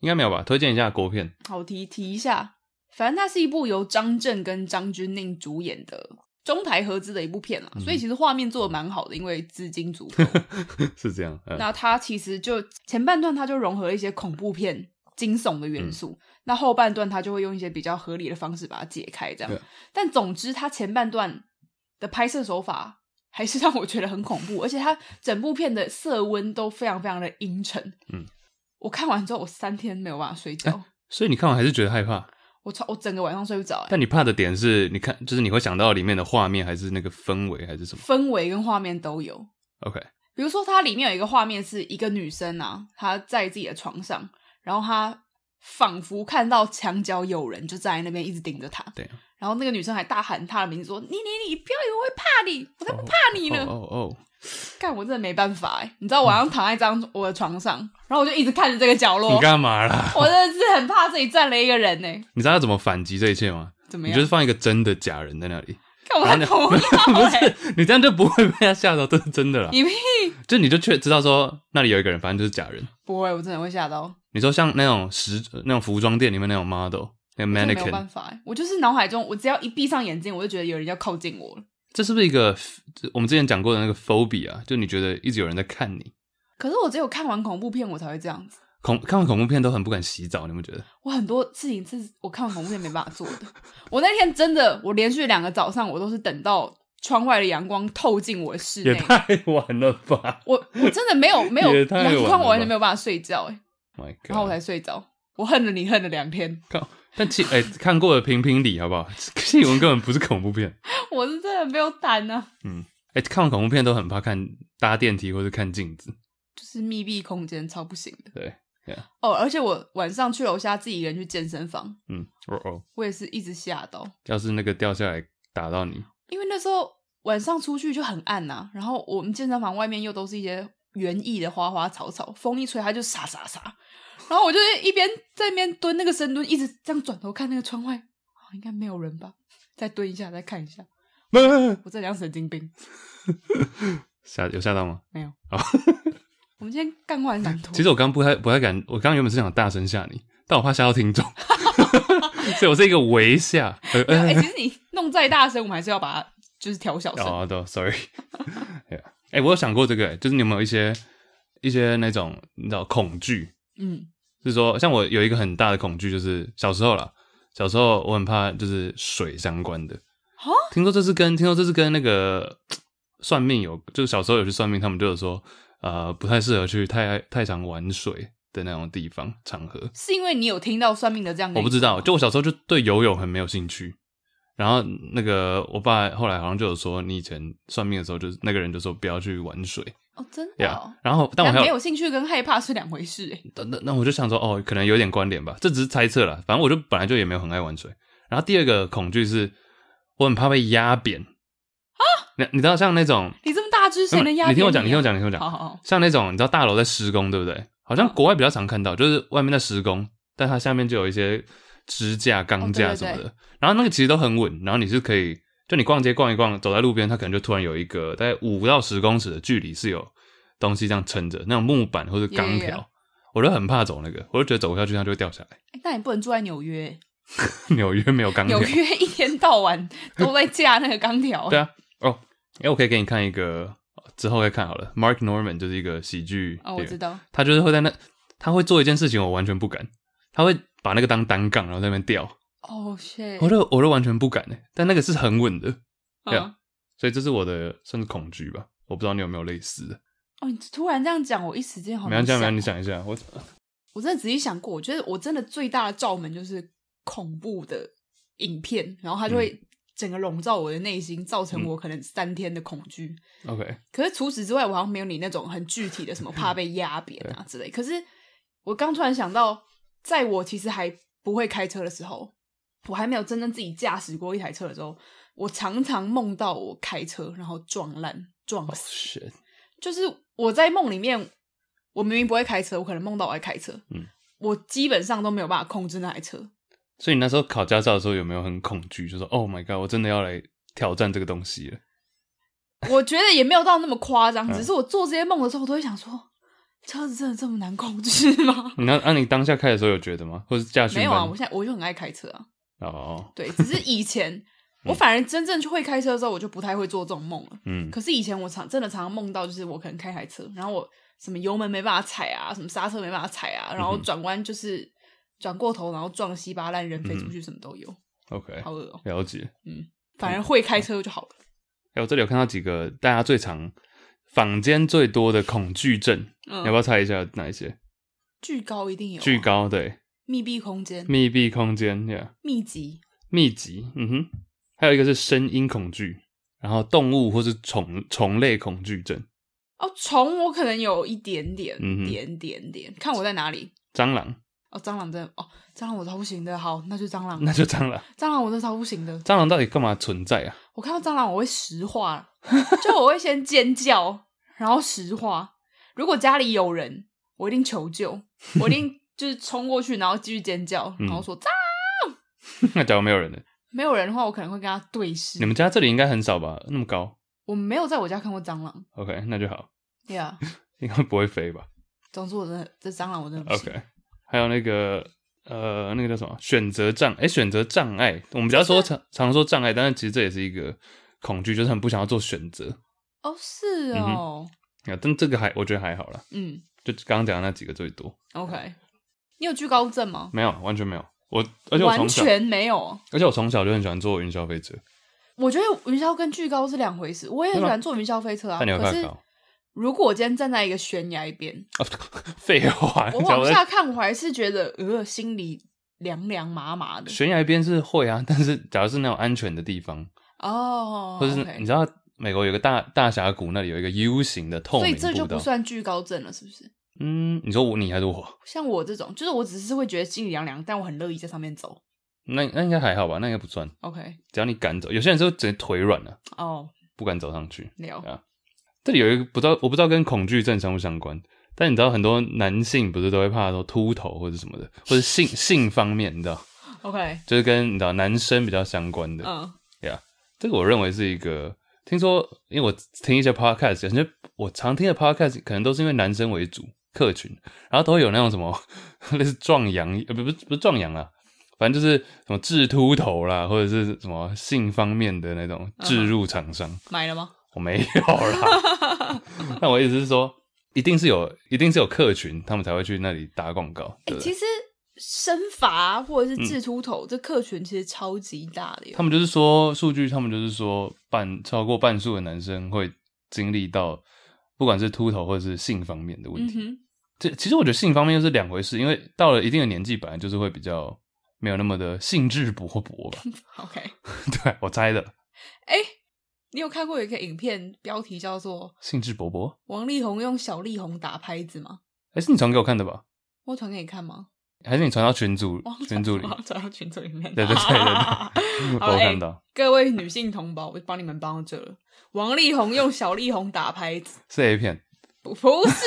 应该没有吧？推荐一下国片。好，提提一下，反正它是一部由张震跟张钧甯主演的。中台合资的一部片啦，所以其实画面做的蛮好的，因为资金足够。(laughs) 是这样。那它其实就前半段，它就融合了一些恐怖片、惊悚的元素；嗯、那后半段，它就会用一些比较合理的方式把它解开，这样。对但总之，它前半段的拍摄手法还是让我觉得很恐怖，(laughs) 而且它整部片的色温都非常非常的阴沉。嗯，我看完之后，我三天没有办法睡觉。欸、所以你看完还是觉得害怕？我操！我整个晚上睡不着。但你怕的点是，你看，就是你会想到里面的画面，还是那个氛围，还是什么？氛围跟画面都有。OK，比如说它里面有一个画面，是一个女生啊，她在自己的床上，然后她仿佛看到墙角有人就站在那边一直盯着她。对。然后那个女生还大喊他的名字说：“你你你，不要以为我会怕你，我才不怕你呢！”哦哦。干，我真的没办法哎！你知道，我晚上躺在张我的床上，然后我就一直看着这个角落。你干嘛啦？我真的是很怕这里站了一个人呢。你知道要怎么反击这一切吗？怎么样？你就是放一个真的假人在那里。干嘛？不是，你这样就不会被他吓到，这是真的啦。你屁！就你就确知道说那里有一个人，反正就是假人。不会，我真的会吓到。你说像那种时那种服装店里面那种 model，那个 mannequin，没有办法，我就是脑海中，我只要一闭上眼睛，我就觉得有人要靠近我了。这是不是一个我们之前讲过的那个 phobia 啊？就你觉得一直有人在看你？可是我只有看完恐怖片，我才会这样子。恐看完恐怖片都很不敢洗澡，你们觉得？我很多事情是我看完恐怖片没办法做的。(laughs) 我那天真的，我连续两个早上，我都是等到窗外的阳光透进我的室内。也太晚了吧！我我真的没有没有阳光，我完全没有办法睡觉哎。My God，然后我才睡着。我恨了你恨了两天。靠！但其哎、欸，看过的评评理好不好？(laughs) 新闻根本不是恐怖片。(laughs) 我是真的没有胆呢、啊。嗯，哎、欸，看完恐怖片都很怕看搭电梯或者看镜子，就是密闭空间超不行的。对。哦，而且我晚上去楼下自己一个人去健身房，嗯，哦哦，我也是一直吓到。要是那个掉下来打到你，因为那时候晚上出去就很暗呐、啊，然后我们健身房外面又都是一些园艺的花花草草，风一吹它就沙沙沙。然后我就一边在那边蹲那个深蹲，一直这样转头看那个窗外，哦、应该没有人吧？再蹲一下，再看一下。我这像神经病。(laughs) 吓有吓到吗？(laughs) 没有。哦、我们今天干话很难 (laughs) 拖。其实我刚不太不太敢，我刚原本是想大声吓你，但我怕吓到听众，所以我是一个微吓。哎、欸，其实你弄再大声，我们还是要把它就是调小声。哦，对，sorry。哎、欸，我有想过这个，就是你有没有一些一些那种你知道恐惧？嗯，是说像我有一个很大的恐惧，就是小时候啦，小时候我很怕就是水相关的。蛤听说这是跟听说这是跟那个算命有，就是小时候有去算命，他们就有说，呃，不太适合去太太常玩水的那种地方场合。是因为你有听到算命的这样？我不知道，就我小时候就对游泳很没有兴趣。然后那个我爸后来好像就有说，你以前算命的时候，就是那个人就说不要去玩水。哦，真的、哦。Yeah, 然后，但我没有兴趣跟害怕是两回事诶。那那那我就想说，哦，可能有点关联吧，这只是猜测了。反正我就本来就也没有很爱玩水。然后第二个恐惧是，我很怕被压扁。啊？你你知道像那种你这么大只，谁能压扁你？你听我讲，你听我讲，你听我讲。好好好。像那种你知道大楼在施工，对不对？好像国外比较常看到，就是外面在施工，但它下面就有一些支架、钢架什么的。哦、对对对，然后那个其实都很稳，然后你是可以，就你逛街逛一逛，走在路边，它可能就突然有一个大概五到十公尺的距离是有。东西这样撑着，那种木板或者钢条，yeah, yeah. 我就很怕走那个，我就觉得走下去它就会掉下来。欸、那你不能住在纽约？(laughs) 纽约没有钢条。纽约一天到晚都在架那个钢条。对啊，哦，哎，我可以给你看一个，之后再看好了。Mark Norman 就是一个喜剧，哦，我知道。他就是会在那，他会做一件事情，我完全不敢。他会把那个当单杠，然后在那边吊。哦，shit！我都我都完全不敢诶，但那个是很稳的，对啊。嗯、所以这是我的算是恐惧吧，我不知道你有没有类似的。哦，你突然这样讲，我一时间好像没这样，没有，你想一下，我我真的仔细想过，我觉得我真的最大的罩门就是恐怖的影片，然后它就会整个笼罩我的内心，造成我可能三天的恐惧。OK，、嗯、可是除此之外，我好像没有你那种很具体的什么怕被压扁啊 (laughs) 之类。可是我刚突然想到，在我其实还不会开车的时候，我还没有真正自己驾驶过一台车的时候，我常常梦到我开车然后撞烂撞死，oh. 就是。我在梦里面，我明明不会开车，我可能梦到我在开车。嗯，我基本上都没有办法控制那台车。所以你那时候考驾照的时候有没有很恐惧？就说：“Oh my god，我真的要来挑战这个东西了。”我觉得也没有到那么夸张，只是我做这些梦的时候，我都会想说：“车子真的这么难控制吗？” (laughs) 那那你当下开的时候有觉得吗？或者驾驶？没有啊，我现在我就很爱开车啊。哦，对，只是以前。(laughs) 我反而真正去会开车的时候，我就不太会做这种梦了。嗯，可是以前我常真的常常梦到，就是我可能开台车，然后我什么油门没办法踩啊，什么刹车没办法踩啊，然后转弯就是转过头，然后撞稀巴烂，人飞出去，什么都有。OK，好恶喔。了解。嗯，反而会开车就好了。哎，我这里有看到几个大家最常坊间最多的恐惧症，你要不要猜一下哪一些？巨高一定有。巨高，对。密闭空间。密闭空间，Yeah。密集。密集，嗯哼。还有一个是声音恐惧，然后动物或是虫虫类恐惧症。哦，虫我可能有一点点，点点点，看我在哪里。蟑螂，哦，蟑螂真的哦，蟑螂我超不行的。好，那就蟑螂，那就蟑螂。蟑螂我真的超不行的。蟑螂到底干嘛存在啊？我看到蟑螂我会石化，就我会先尖叫，然后石化。如果家里有人，我一定求救，我一定就是冲过去，然后继续尖叫，然后说蟑螂。(laughs) 那假如没有人呢？没有人的话，我可能会跟他对视。你们家这里应该很少吧？那么高？我没有在我家看过蟑螂。OK，那就好。Yeah，(laughs) 应该不会飞吧？总之，我真的这蟑螂我真的不行。OK。还有那个呃，那个叫什么选择障？哎，选择障碍。我们比较说常常说障碍，但是其实这也是一个恐惧，就是很不想要做选择。哦，是哦。啊、嗯，但这个还我觉得还好啦。嗯，就刚刚讲的那几个最多。OK，你有惧高症吗？没有，完全没有。我而且我从小完全没有。而且我从小就很喜欢坐云霄飞车。我觉得云霄跟惧高是两回事。我也很喜欢坐云霄飞车啊。但你会怕高？可是如果我今天站在一个悬崖边，废话，我往下看，我还是觉得呃，心里凉凉麻麻的。悬崖边是会啊，但是假如是那种安全的地方哦，或者是你知道美国有个大大峡谷，那里有一个 U 型的透明，所以这就不算惧高症了，是不是？嗯，你说我你还是我？像我这种，就是我只是会觉得心里凉凉，但我很乐意在上面走。那那应该还好吧？那应该不算。OK，只要你敢走，有些人就直接腿软了哦，不敢走上去。没有啊。这里有一个不知道，我不知道跟恐惧症相不相关，但你知道很多男性不是都会怕说秃头或者什么的，或者性性方面，你知道？OK，就是跟你知道男生比较相关的。嗯，呀这个我认为是一个，听说因为我听一些 podcast，感觉我常听的 podcast 可能都是因为男生为主客群，然后都会有那种什么 (laughs) 类似壮阳，呃不不不是壮阳啊，反正就是什么治秃头啦，或者是什么性方面的那种置入厂商、嗯、买了吗？我没有啦，(laughs) 那我意思是说，一定是有，一定是有客群，他们才会去那里打广告。对，其实生发或者是治秃头，这客群其实超级大的。他们就是说数据，他们就是说半超过半数的男生会经历到，不管是秃头或者是性方面的问题。这其实我觉得性方面又是两回事，因为到了一定的年纪，本来就是会比较没有那么的兴致勃勃吧。(laughs) OK，(laughs) 对我猜的。哎。你有看过有一个影片，标题叫做“兴致勃勃”，王力宏用小力宏打拍子吗？哎，是你传给我看的吧？我传给你看吗？还是你传到群组？(laughs) 群组里？传到群组里面？对对对对，我看到。各位女性同胞，我帮你们帮到这了。王力宏用小力宏打拍子，是 A 片？不不是，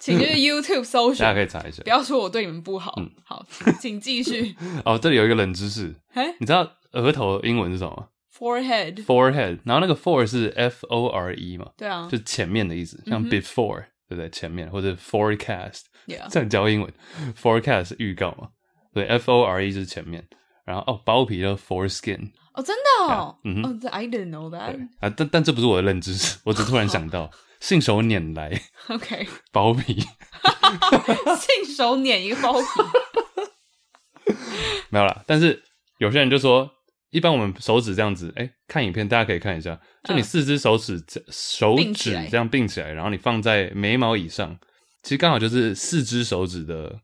请去 (laughs) YouTube 搜寻，大家可以查一下。不要说我对你们不好。嗯，好，请继续。(laughs) 哦，这里有一个冷知识，哎，你知道额头英文是什么吗？Forehead，forehead，然后那个 fore 是 F O R E 嘛？对啊，就前面的意思，像 before，、嗯、对不对？前面或者 forecast，Yeah. 这样教英文，forecast 预告嘛？对，F O R E 是前面，然后哦，包皮叫 foreskin，哦，真的哦，嗯哼、oh,，I didn't know that，啊，但但这不是我的认知，我只突然想到，信手拈来，OK，包皮，(laughs) 信手拈一个包皮，(laughs) 没有啦，但是有些人就说。一般我们手指这样子，哎、欸，看影片大家可以看一下，就你四只手指、呃、手指这样并起来，然后你放在眉毛以上，其实刚好就是四只手指的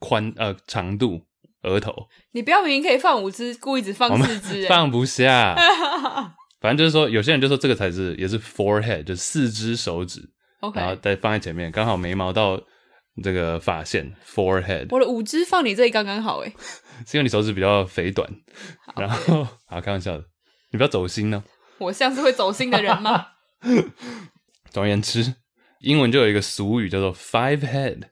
宽呃长度，额头。你不要明明可以放五只，故意只放四只，放不下。(laughs) 反正就是说，有些人就说这个才是也是 forehead，就是四只手指，Okay. 然后再放在前面，刚好眉毛到这个发线 forehead。我的五只放你这里刚刚好，哎。(laughs) 是因为你手指比较肥短，然后好开玩笑的，你不要走心呢。我像是会走心的人吗？(laughs) 总而言之，英文就有一个俗语叫做 five head，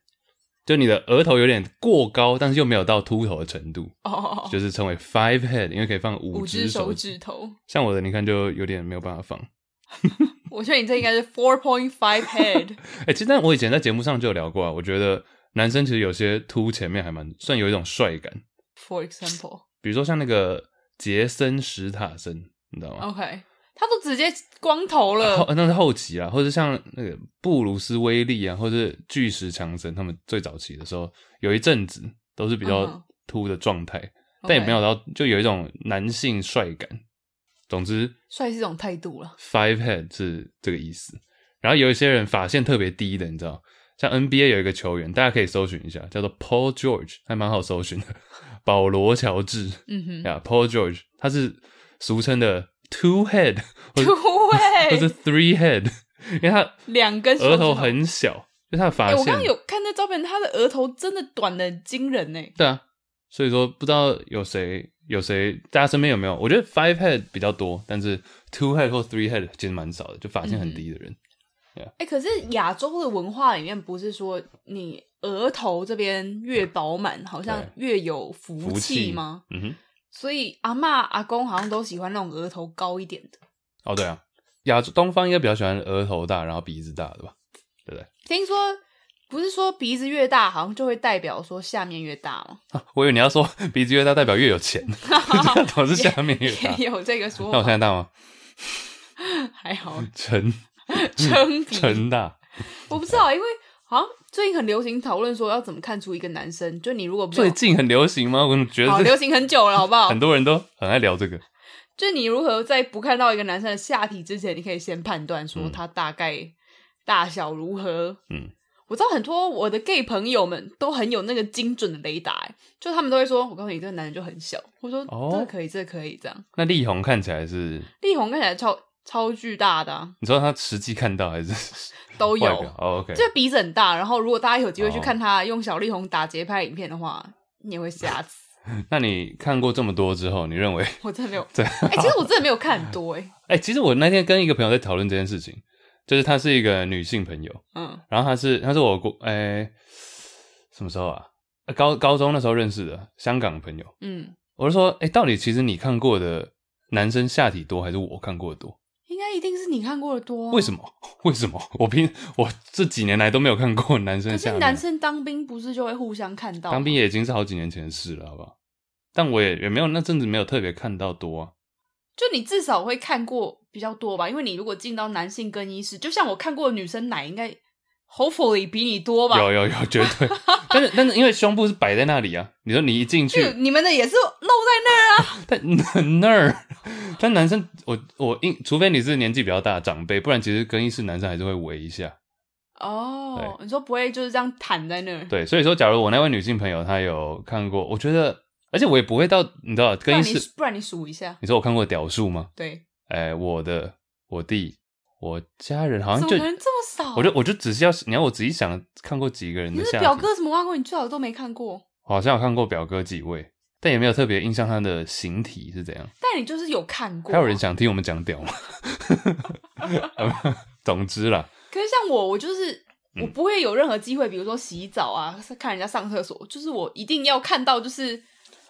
就你的额头有点过高，但是又没有到秃头的程度，哦，oh. 就是称为 five head，因为可以放五只手指头。像我的，你看就有点没有办法放。(laughs) 我觉得你这应该是 four point five head。(laughs) 哎、欸，其实但我以前在节目上就有聊过啊，我觉得男生其实有些秃前面还蛮算有一种帅感。For example，比如说像那个杰森·史塔森，你知道吗？OK，他都直接光头了，啊、那是后期啊，或者像那个布鲁斯·威利啊，或者是巨石强森，他们最早期的时候，有一阵子都是比较秃的状态，uh. 但也没有到就有一种男性帅感。总之，帅是一种态度了。Five head 是这个意思。然后有一些人发线特别低的，你知道，像 NBA 有一个球员，大家可以搜寻一下，叫做 Paul George，还蛮好搜寻的。保罗·乔治，嗯哼，呀、yeah,，Paul George，他是俗称的 two head，two head，(laughs) 或者 three head，因为他两根额头很小，就他的发线。我刚刚有看那照片，他的额头真的短的惊人呢。对啊，所以说不知道有谁有谁，大家身边有没有？我觉得 five head 比较多，但是 two head 或 three head 其实蛮少的，就发线很低的人。哎、嗯欸，可是亚洲的文化里面不是说你额头这边越饱满，好像越有福气吗？嗯哼。所以阿嬷阿公好像都喜欢那种额头高一点的。哦，对啊，亚洲东方应该比较喜欢额头大，然后鼻子大的吧？对不对？听说不是说鼻子越大，好像就会代表说下面越大吗？啊、(laughs) 我以为你要说鼻子越大代表越有钱，(laughs) 总是下面越大。(laughs) 也有这个说法。那我现在大吗？还好。撑撑鼻撑大。我不知道，因为。啊，最近很流行讨论说要怎么看出一个男生，就你如果最近很流行吗？我觉得好流行很久了，好不好？很多人都很爱聊这个。就你如何在不看到一个男生的下体之前，你可以先判断说他大概大小如何。嗯，我知道很多我的 gay 朋友们都很有那个精准的雷达，就他们都会说：“我告诉你，这个男人就很小。”我说：“哦，这个可以，这个可以。”这样。那力宏看起来是？力宏看起来超超巨大的啊。你说他实际看到还是？都有，oh, OK，这鼻子很大。然后，如果大家有机会去看他用小力宏打节拍影片的话，你也会吓死。(laughs) 那你看过这么多之后，你认为？(laughs) 我真的没有。(laughs) 对，哎、欸，其实我真的没有看很多、欸，哎。哎，其实我那天跟一个朋友在讨论这件事情，就是她是一个女性朋友，嗯，然后她是她是我过，哎、欸，什么时候啊？高高中那时候认识的香港朋友，嗯，我就说，哎、欸，到底其实你看过的男生下体多，还是我看过的多？应该一定是你看过的多、啊。为什么？(laughs) 为什么？我平我这几年来都没有看过男生。可是男生当兵不是就会互相看到？当兵也已经是好几年前的事了，好不好？但我也也没有那阵子没有特别看到多啊。就你至少会看过比较多吧？因为你如果进到男性更衣室，就像我看过的女生奶，应该 hopefully 比你多吧？有有有，绝对。但是 (laughs) 但是因为胸部是摆在那里啊，你说你一进去，你们的也是露在那儿啊？(laughs) 但 (laughs) 那儿。但男生，我我应，除非你是年纪比较大的长辈，不然其实更衣室男生还是会围一下。哦，你说不会就是这样躺在那儿？对，所以说，假如我那位女性朋友她有看过，我觉得，而且我也不会到，你知道，更衣室，不然你数一下。你说我看过屌数吗？对，哎、欸，我的，我弟，我家人好像就怎么可能这么少？我就我就只是要，你要我仔细想，看过几个人的下。你是表哥什么挖过？你最好都没看过。好像有看过表哥几位。但也没有特别印象他的形体是怎样。但你就是有看过。还有人想听我们讲屌吗？(laughs) 总之啦。(laughs) 可是像我，我就是我不会有任何机会，比如说洗澡啊，看人家上厕所，就是我一定要看到，就是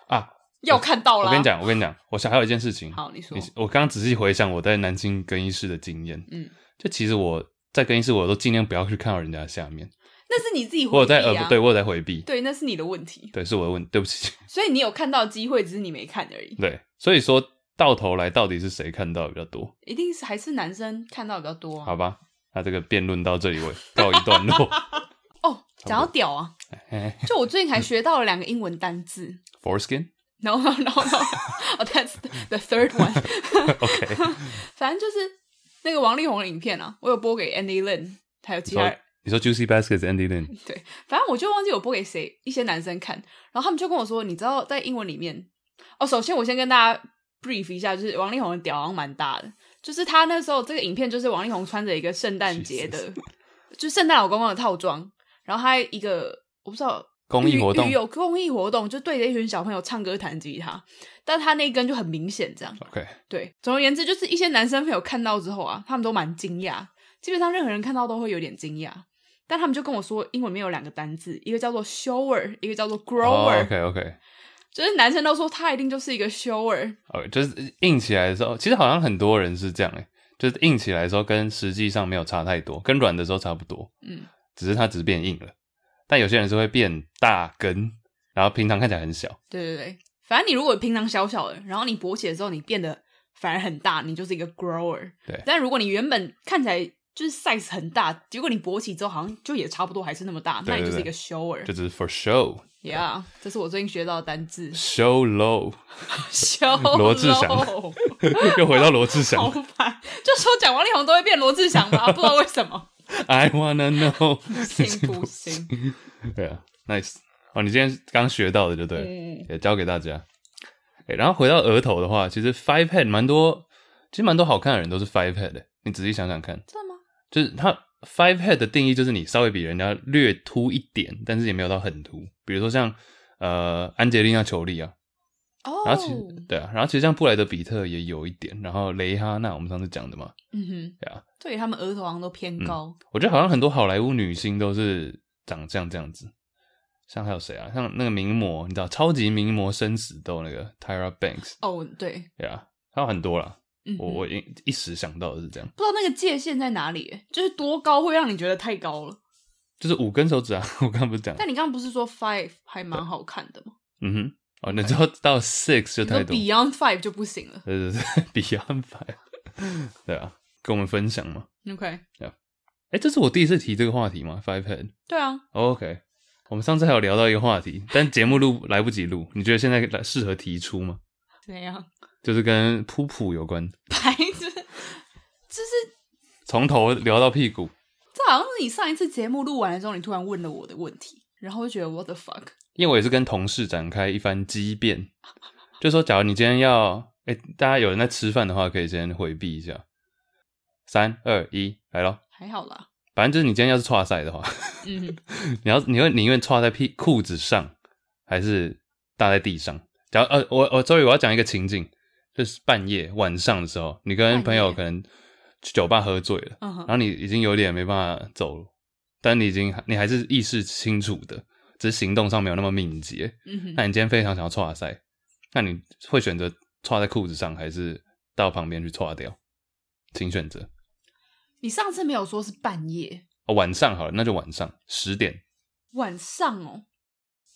啊，(laughs) 要看到了。我跟你讲，我跟你讲，我想还有一件事情。好，你说。我刚刚仔细回想我在南京更衣室的经验，嗯，就其实我在更衣室，我都尽量不要去看到人家下面。那是你自己回避、啊、我有在呃，对我有在回避。对，那是你的问题。对，是我的问题，对不起。所以你有看到机会，只是你没看而已。对，所以说到头来，到底是谁看到比较多？一定是还是男生看到比较多、啊。好吧，那这个辩论到这里为告一段落。(laughs) 哦，讲到屌啊，就我最近还学到了两个英文单字。Foreskin？No no no no，哦、oh,，That's the third one。(laughs) OK，(laughs) 反正就是那个王力宏的影片啊，我有播给 Andy Lin，还有其他。你说 Juicy Baskets Andy Lin？对，反正我就忘记我播给谁，一些男生看，然后他们就跟我说，你知道在英文里面，哦，首先我先跟大家 brief 一下，就是王力宏的屌好像蛮大的，就是他那时候这个影片就是王力宏穿着一个圣诞节的，就是圣诞老公公的套装，然后他一个我不知道公益活动有公益活动，就对着一群小朋友唱歌弹吉他，但他那一根就很明显这样。OK，对，总而言之，就是一些男生朋友看到之后啊，他们都蛮惊讶，基本上任何人看到都会有点惊讶。但他们就跟我说，英文里面有两个单字，一个叫做 shower，一个叫做 grower。Oh, OK OK，就是男生都说他一定就是一个 shower。OK，就是硬起来的时候，其实好像很多人是这样诶，就是硬起来的时候跟实际上没有差太多，跟软的时候差不多。嗯，只是它只是变硬了。但有些人是会变大根，然后平常看起来很小。对对对，反正你如果平常小小的，然后你勃起的时候你变得反而很大，你就是一个 grower。对，但如果你原本看起来。就是 size 很大，结果你勃起之后好像就也差不多还是那么大，对对对，那你就是一个 shower，这只是 for show。(laughs) Yeah，这是我最近学到的单字。Show low，show (laughs) (laughs) 罗志祥，又回到罗志祥。好烦，就说讲王力宏都会变罗志祥吗？不知道为什么。(laughs) I wanna know，(laughs) 不行不行。(laughs) 对啊，nice。哦，你今天刚学到的就对了，嗯、也教给大家。哎，然后回到额头的话，其实 five head 蛮多，其实蛮多好看的人都是 five head 的。你仔细想想看。真的吗？就是他 five head 的定义就是你稍微比人家略秃一点，但是也没有到很秃。比如说像呃安洁莉娜裘丽啊，哦、oh.，然后其实对啊，然后其实像布莱德比特也有一点，然后雷哈娜我们上次讲的嘛，嗯哼，对啊，对他们额头好像都偏高、嗯。我觉得好像很多好莱坞女星都是长这样这样子，像还有谁啊？像那个名模，你知道超级名模生死斗那个 Tyra Banks，哦、oh,，对，对啊，还有很多啦。嗯、我我一一时想到的是这样，不知道那个界限在哪里，就是多高会让你觉得太高了？就是五根手指啊！(laughs) 我刚刚不是讲，但你刚刚不是说 five 还蛮好看的吗？嗯哼，哦，那之后到 six 就太多，beyond five 就不行了。对 (laughs) 对对，beyond five，(laughs) 对啊，跟我们分享嘛。OK，对啊，哎，这是我第一次提这个话题吗？five head？对啊。OK，我们上次还有聊到一个话题，但节目录来不及录，你觉得现在来适合提出吗？怎样？就是跟噗噗有关，牌子，就是 (laughs) 从头聊到屁股。这好像是你上一次节目录完了之后，你突然问了我的问题，然后就觉得 what the fuck？因为我也是跟同事展开一番激辩，就说假如你今天要，哎，大家有人在吃饭的话，可以先回避一下。三二一，来咯。还好啦，反正就是你今天要是剉赛的话，嗯，(laughs) 你要你会宁愿剉在屁裤子上，还是搭在地上？假如呃，我我 sorry，我要讲一个情景。就是半夜晚上的时候，你跟朋友可能去酒吧喝醉了，然后你已经有点没办法走了，但你已经你还是意识清楚的，只是行动上没有那么敏捷。嗯，那你今天非常想要剉赛，那你会选择剉在裤子上，还是到旁边去剉掉？请选择。你上次没有说是半夜哦，晚上好了，那就晚上十点。晚上哦。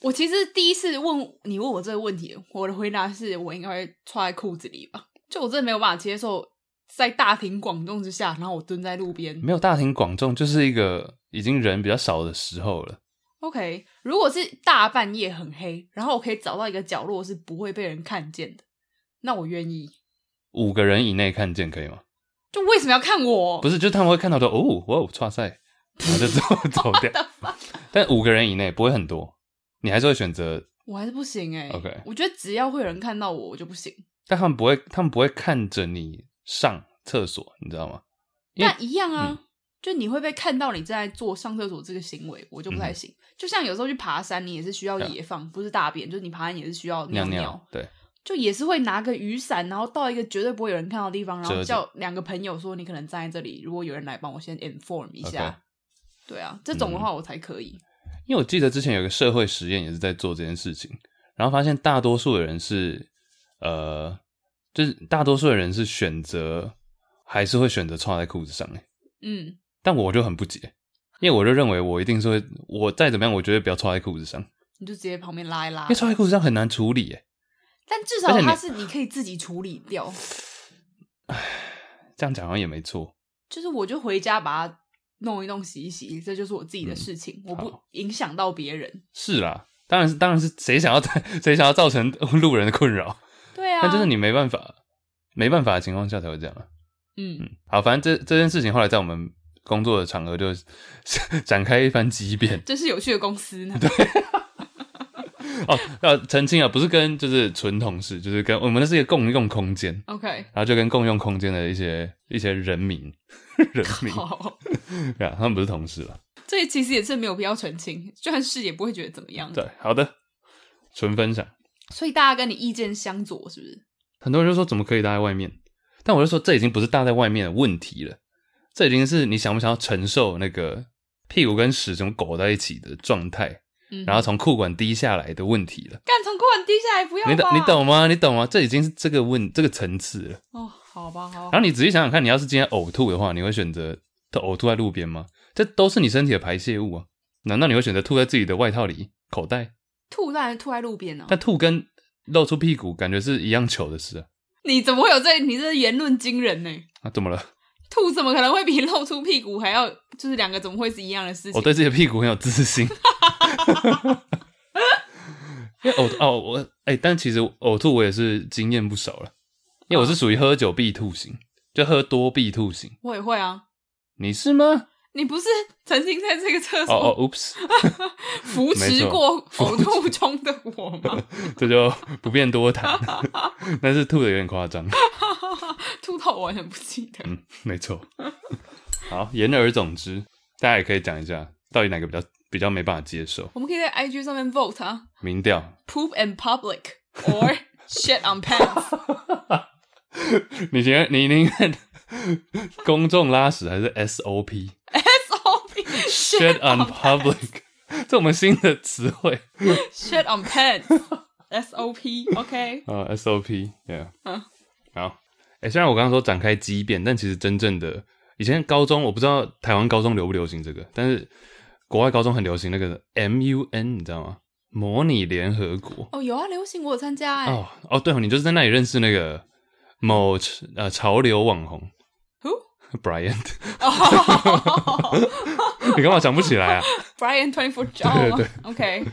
我其实第一次问你问我这个问题，我的回答是我应该会穿在裤子里吧？就我真的没有办法接受在大庭广众之下，然后我蹲在路边。没有大庭广众，就是一个已经人比较少的时候了。OK，如果是大半夜很黑，然后我可以找到一个角落是不会被人看见的，那我愿意。五个人以内看见可以吗？就为什么要看我？不是，就是他们会看到的哦，哇，哇塞，(laughs) 然后就走 (laughs) 走掉。(laughs) 但五个人以内不会很多。你还是会选择？我还是不行哎、欸。OK，我觉得只要会有人看到我，我就不行。但他们不会，他们不会看着你上厕所，你知道吗？那一样啊、嗯，就你会被看到你在做上厕所这个行为，我就不太行。嗯、就像有时候去爬山，你也是需要野放，不是大便，就是你爬山也是需要尿尿。尿尿对，就也是会拿个雨伞，然后到一个绝对不会有人看到的地方，然后叫两个朋友说：“你可能站在这里，如果有人来帮我先 inform 一下。Okay. ”对啊，这种的话我才可以。嗯因为我记得之前有个社会实验也是在做这件事情，然后发现大多数的人是，呃，就是大多数的人是选择还是会选择穿在裤子上诶，嗯，但我就很不解，因为我就认为我一定是会，我再怎么样，我绝对不要穿在裤子上，你就直接旁边拉一拉，因为穿在裤子上很难处理耶，但至少它是你可以自己处理掉，唉，这样讲好像也没错，就是我就回家把它。弄一弄，洗一洗，这就是我自己的事情，嗯、我不影响到别人。是啦，当然是，当然是谁想要谁想要造成 (laughs) 路人的困扰？(laughs) 对啊，但就是你没办法，没办法的情况下才会这样啊。嗯嗯，好，反正这这件事情后来在我们工作的场合就 (laughs) 展开一番激辩。这是有趣的公司呢。对。(laughs) 哦，要澄清啊，不是跟就是纯同事，就是跟我们那是一个共用空间，OK，然后就跟共用空间的一些一些人民，(laughs) 人民，对啊，他们不是同事了。这其实也是没有必要澄清，就算是也不会觉得怎么样。对，好的，纯分享。所以大家跟你意见相左，是不是？很多人就说怎么可以搭在外面，但我就说这已经不是搭在外面的问题了，这已经是你想不想要承受那个屁股跟屎怎么裹在一起的状态。然后从裤管滴下来的问题了。干，从裤管滴下来不要？你懂你懂吗？你懂吗？这已经是这个问这个层次了。哦，好吧，好吧。然后你仔细想想看，你要是今天呕吐的话，你会选择呕吐在路边吗？这都是你身体的排泄物啊。难道你会选择吐在自己的外套里口袋？吐当然吐在路边呢、哦？但吐跟露出屁股感觉是一样糗的事啊。你怎么会有这？你这言论惊人呢？啊，怎么了？吐怎么可能会比露出屁股还要？就是两个怎么会是一样的事情？我对自己的屁股很有自信。(laughs) 因为呕哦，我哎、欸，但其实呕吐我也是经验不少了，因为我是属于喝酒必吐型，就喝多必吐型。我也会啊，你是吗？你不是曾经在这个厕所哦哦，oops，(laughs) 扶持过呕吐中的我吗？(laughs) 这就不便多谈，(laughs) 但是吐的有点夸张，吐到我完全不记得。嗯，没错。好，言而总之，大家也可以讲一下，到底哪个比较比较没办法接受？我们可以在 IG 上面 vote 啊。民调：Poop in public or shit on pants。你觉得你宁愿 (laughs) 公众拉屎还是 SOP？SOP shit on public，(laughs) 这是我们新的词汇。shit on pants，SOP，OK。(laughs) 啊，SOP，Yeah。嗯，好。哎，虽然我刚刚说展开激变，但其实真正的以前高中，我不知道台湾高中流不流行这个，但是国外高中很流行那个 MUN，你知道吗？模拟联合国。哦，有啊，流行，我有参加哎。哦哦，对哦，你就是在那里认识那个某呃潮流网红。Who？Brian。(laughs) (laughs) (laughs) 你干嘛想不起来啊？Brian Twenty Four。对对对。OK。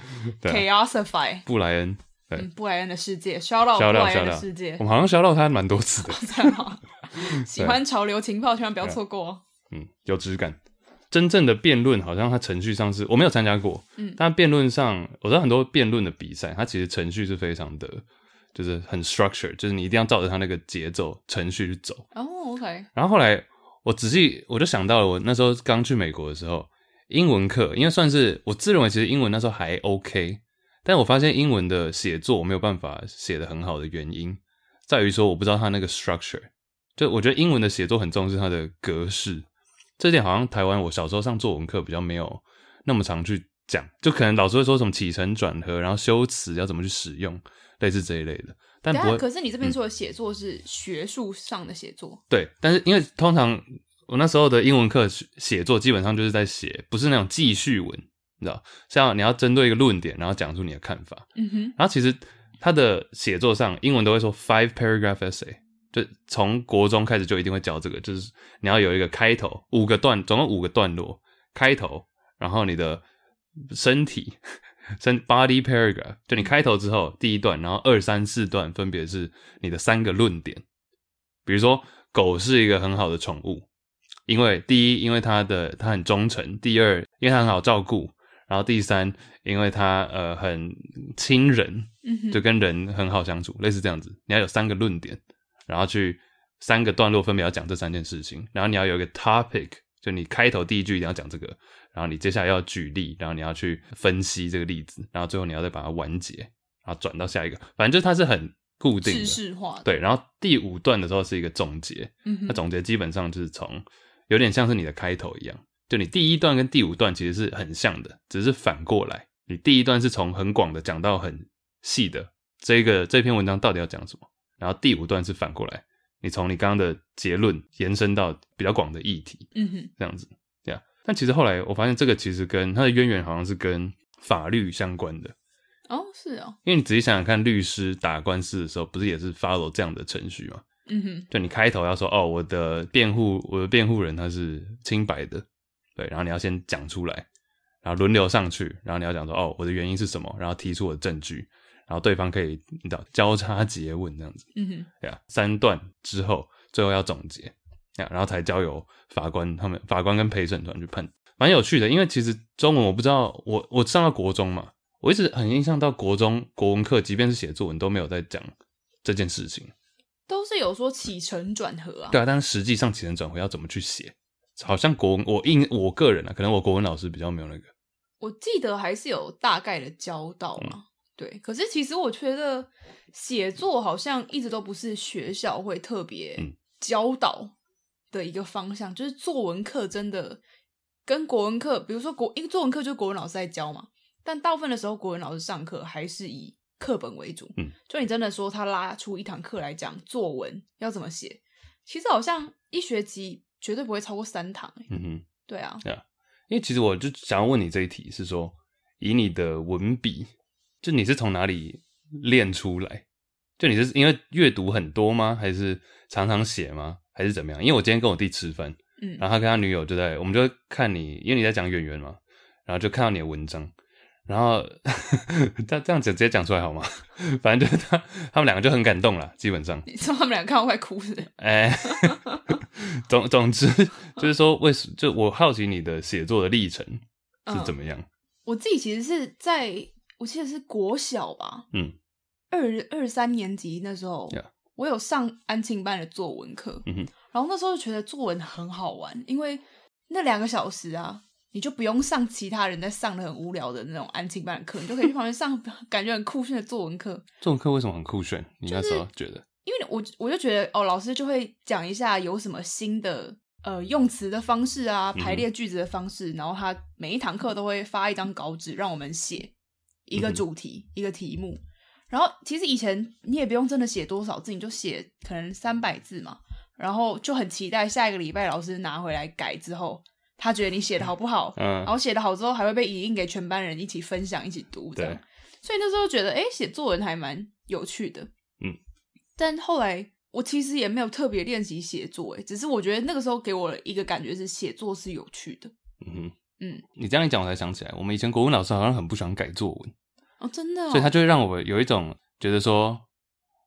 Chaosify。布莱恩。嗯，布莱恩的世界，shout out 布莱恩的世界，我们好像 shout out 他蛮多次的。喜欢潮流情报，千万不要错过。嗯，有质感。真正的辩论好像它程序上是我没有参加过，嗯，但辩论上我知道很多辩论的比赛，它其实程序是非常的，就是很 structure，就是你一定要照着它那个节奏程序去走。哦，OK。然后后来我仔细我就想到了，我那时候刚去美国的时候，英文课因为算是我自认为其实英文那时候还 OK。但我发现英文的写作我没有办法写得很好的原因，在于说我不知道它那个 structure。就我觉得英文的写作很重视它的格式，这点好像台湾我小时候上作文课比较没有那么常去讲，就可能老师会说什么起承转合，然后修辞要怎么去使用，类似这一类的。但不会，可是你这边说的写作是学术上的写作。嗯，对，但是因为通常我那时候的英文课写作基本上就是在写，不是那种记叙文。你知道，像你要针对一个论点，然后讲出你的看法。嗯哼。然后其实他的写作上，英文都会说 five paragraph essay，就从国中开始就一定会教这个，就是你要有一个开头，五个段，总共五个段落，开头，然后你的身体，身 body paragraph，就你开头之后第一段，然后二三四段分别是你的三个论点。比如说，狗是一个很好的宠物，因为第一，因为它的它很忠诚；第二，因为它很好照顾。然后第三，因为它呃很亲人，就跟人很好相处，类似这样子。你要有三个论点，然后去三个段落分别要讲这三件事情。然后你要有一个 topic，就你开头第一句一定要讲这个。然后你接下来要举例，然后你要去分析这个例子，然后最后你要再把它完结，然后转到下一个。反正就是它是很固定的。对，然后第五段的时候是一个总结，那总结基本上就是从有点像是你的开头一样。就你第一段跟第五段其实是很像的，只是反过来。你第一段是从很广的讲到很细的，这个这篇文章到底要讲什么？然后第五段是反过来，你从你刚刚的结论延伸到比较广的议题，嗯哼，这样子。但其实后来我发现这个其实跟它的渊源好像是跟法律相关的。哦，是哦。因为你仔细想想看，律师打官司的时候，不是也是 follow 这样的程序吗？嗯哼，就你开头要说，哦，我的辩护，我的辩护人他是清白的。对，然后你要先讲出来，然后轮流上去，然后你要讲说，哦，我的原因是什么，然后提出我的证据，然后对方可以你知道交叉詰问这样子，嗯哼，对啊，三段之后，最后要总结，然后才交由法官他们法官跟陪审团去判，蛮有趣的，因为其实中文我不知道，我我上到国中嘛，我一直很印象到国中国文课，即便是写作文都没有在讲这件事情，都是有说起承转合啊，对啊，但是实际上起承转合要怎么去写？好像国文，我印我个人啊，可能我国文老师比较没有那个。我记得还是有大概的教到嘛，嗯、对。可是其实我觉得写作好像一直都不是学校会特别教导的一个方向，嗯、就是作文课真的跟国文课，比如说国，因为作文课就是国文老师在教嘛，但大部分的时候国文老师上课还是以课本为主。嗯，就你真的说他拉出一堂课来讲作文要怎么写，其实好像一学期。绝对不会超过三堂。嗯哼，对啊，对啊，因为其实我就想要问你这一题，是说以你的文笔，就你是从哪里练出来？就你是因为阅读很多吗？还是常常写吗？还是怎么样？因为我今天跟我弟吃饭，嗯，然后他跟他女友就在，我们就看你，因为你在讲演员嘛，然后就看到你的文章。然后他这样子直接讲出来好吗？(laughs) 反正就是他他们两个就很感动了，基本上。你说他们两个看我快哭是？哎、(laughs) 欸，总总之就是说，为什就我好奇你的写作的历程是怎么样？嗯、我自己其实是在我记得是国小吧，嗯，二二三年级那时候，Yeah. 我有上安庆班的作文课，嗯哼，然后那时候就觉得作文很好玩，因为那两个小时啊。你就不用上其他人在上的很无聊的那种安庆班的课，你就可以去旁边上 (laughs) 感觉很酷炫的作文课。作文课为什么很酷炫？你那时候觉得？就是、因为我我就觉得哦，老师就会讲一下有什么新的呃用词的方式啊，排列句子的方式，嗯、然后他每一堂课都会发一张稿纸让我们写一个主题、嗯、一个题目。然后其实以前你也不用真的写多少字，你就写可能三百字嘛，然后就很期待下一个礼拜老师拿回来改之后。他觉得你写的好不好？嗯，然后写的好之后还会被影印给全班人一起分享、一起读，这样。所以那时候觉得，哎，写作文还蛮有趣的。嗯，但后来我其实也没有特别练习写作，哎，只是我觉得那个时候给我一个感觉是写作是有趣的。嗯哼，嗯，你这样一讲，我才想起来，我们以前国文老师好像很不喜欢改作文。哦，真的哦？所以他就会让我有一种觉得说，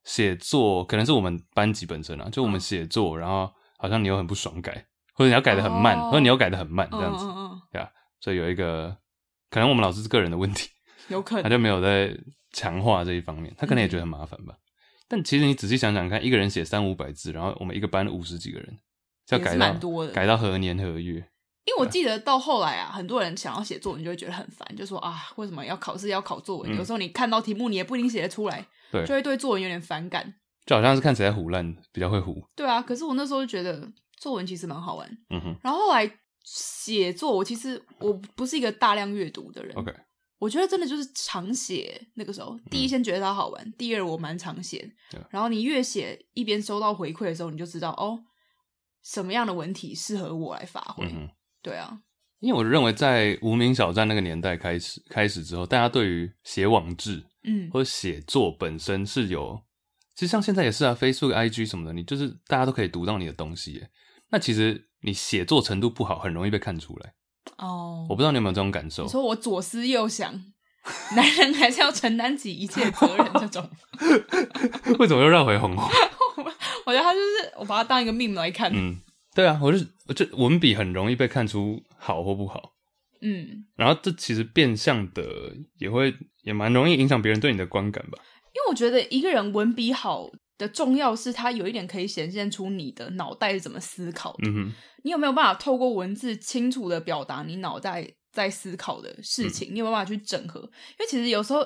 写作可能是我们班级本身啊，就我们写作，然后好像你又很不爽改。或者你要改的很慢，oh, 或者你要改的很慢，这样子，对、oh, 吧、oh, oh.？所以有一个可能，我们老师是个人的问题，有可能他就没有在强化这一方面，他可能也觉得很麻烦吧。嗯、但其实你仔细想想看，一个人写三五百字，然后我们一个班五十几个人，要改到改到何年何月？因为我记得到后来啊，很多人想要写作文，就会觉得很烦，就说啊，为什么要考试要考作文？嗯、有时候你看到题目，你也不一定写得出来，对，就会对作文有点反感，就好像是看谁在胡烂，比较会胡。对啊，可是我那时候就觉得。作文其实蛮好玩，嗯哼。然后后来写作，我其实我不是一个大量阅读的人。OK，我觉得真的就是常写。那个时候，第一先觉得它好玩，嗯、第二我蛮常写。对然后你越写，一边收到回馈的时候，你就知道哦，什么样的文体适合我来发挥。对啊，因为我认为在无名小站那个年代开始开始之后，大家对于写网志，嗯，或者写作本身是有，其实像现在也是啊，Facebook、IG 什么的，你就是大家都可以读到你的东西耶。那其实你写作程度不好，很容易被看出来。哦，oh, 我不知道你有没有这种感受。你说我左思右想，男人还是要承担起一切责任，这种。(laughs) 为什么又绕回红红？(laughs) 我觉得他就是我把他当一个 meme 来看。嗯，对啊，我就我就文笔很容易被看出好或不好。嗯，然后这其实变相的也会也蛮容易影响别人对你的观感吧。因为我觉得一个人文笔好。的重要是，他有一点可以显现出你的脑袋是怎么思考的。嗯哼，你有没有办法透过文字清楚的表达你脑袋在思考的事情？嗯、你有没有办法去整合？因为其实有时候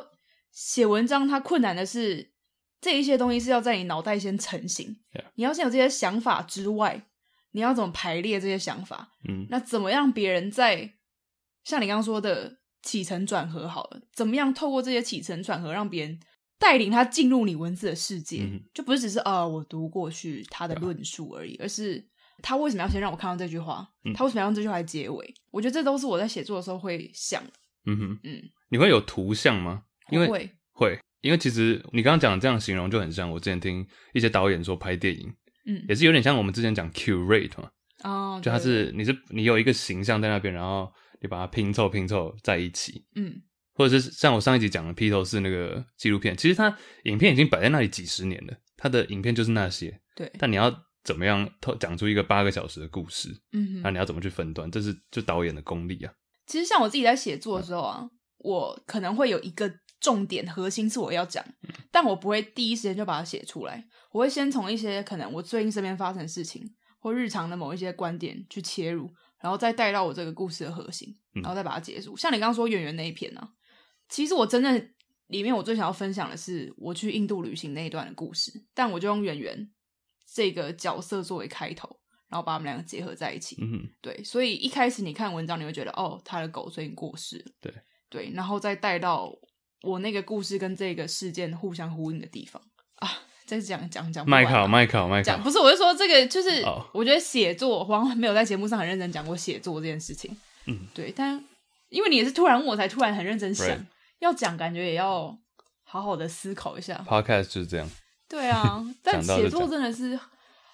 写文章，它困难的是这一些东西是要在你脑袋先成型。你要先有这些想法之外，你要怎么排列这些想法？嗯，那怎么样别人在像你刚刚说的起承转合好了？怎么样透过这些起承转合让别人？带领他进入你文字的世界，嗯、就不是只是啊、呃，我读过去他的论述而已，啊、而是他为什么要先让我看到这句话？嗯、他为什么要用这句话来结尾？我觉得这都是我在写作的时候会想的。嗯哼，嗯，你会有图像吗？因为会会，因为其实你刚刚讲的这样形容就很像我之前听一些导演说拍电影，嗯，也是有点像我们之前讲 curate 嘛。哦，就它是你是你有一个形象在那边，然后你把它拼凑拼凑在一起，嗯。或者是像我上一集讲的披头士那个纪录片，其实它影片已经摆在那里几十年了，它的影片就是那些。对。但你要怎么样讲出一个八个小时的故事？嗯。那你要怎么去分段？这是就导演的功力啊。其实像我自己在写作的时候啊，嗯、我可能会有一个重点核心是我要讲，嗯、但我不会第一时间就把它写出来，我会先从一些可能我最近身边发生的事情或日常的某一些观点去切入，然后再带到我这个故事的核心，然后再把它结束。嗯、像你刚刚说演员那一篇呢、啊？其实我真正里面我最想要分享的是我去印度旅行那一段的故事，但我就用圆圆这个角色作为开头，然后把他们两个结合在一起。嗯，对，所以一开始你看文章，你会觉得哦，他的狗最近过世了。对对，然后再带到我那个故事跟这个事件互相呼应的地方啊，再讲讲讲。麦考麦考麦考，不是，我是说这个就是我觉得写作，我好像没有在节目上很认真讲过写作这件事情。嗯，对，但因为你也是突然问我，才突然很认真想。Right. 要讲，感觉也要好好的思考一下。Podcast 就是这样。对啊，(laughs) 但写作真的是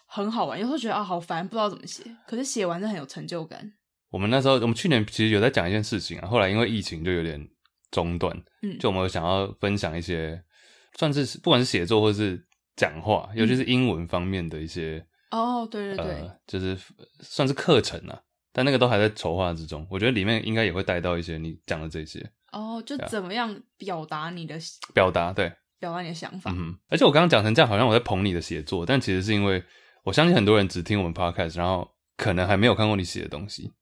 很好玩。有时候觉得啊，好烦，不知道怎么写。可是写完就很有成就感。我们那时候，我们去年其实有在讲一件事情啊，后来因为疫情就有点中断。嗯，就我们想要分享一些，算是不管是写作或是讲话，尤其是英文方面的一些。哦，对对对，呃，就是算是课程啊，但那个都还在筹划之中。我觉得里面应该也会带到一些你讲的这些。哦，就怎么样表达你的表达？对，表达你的想法。嗯，而且我刚刚讲成这样，好像我在捧你的写作，但其实是因为我相信很多人只听我们 podcast，然后可能还没有看过你写的东西。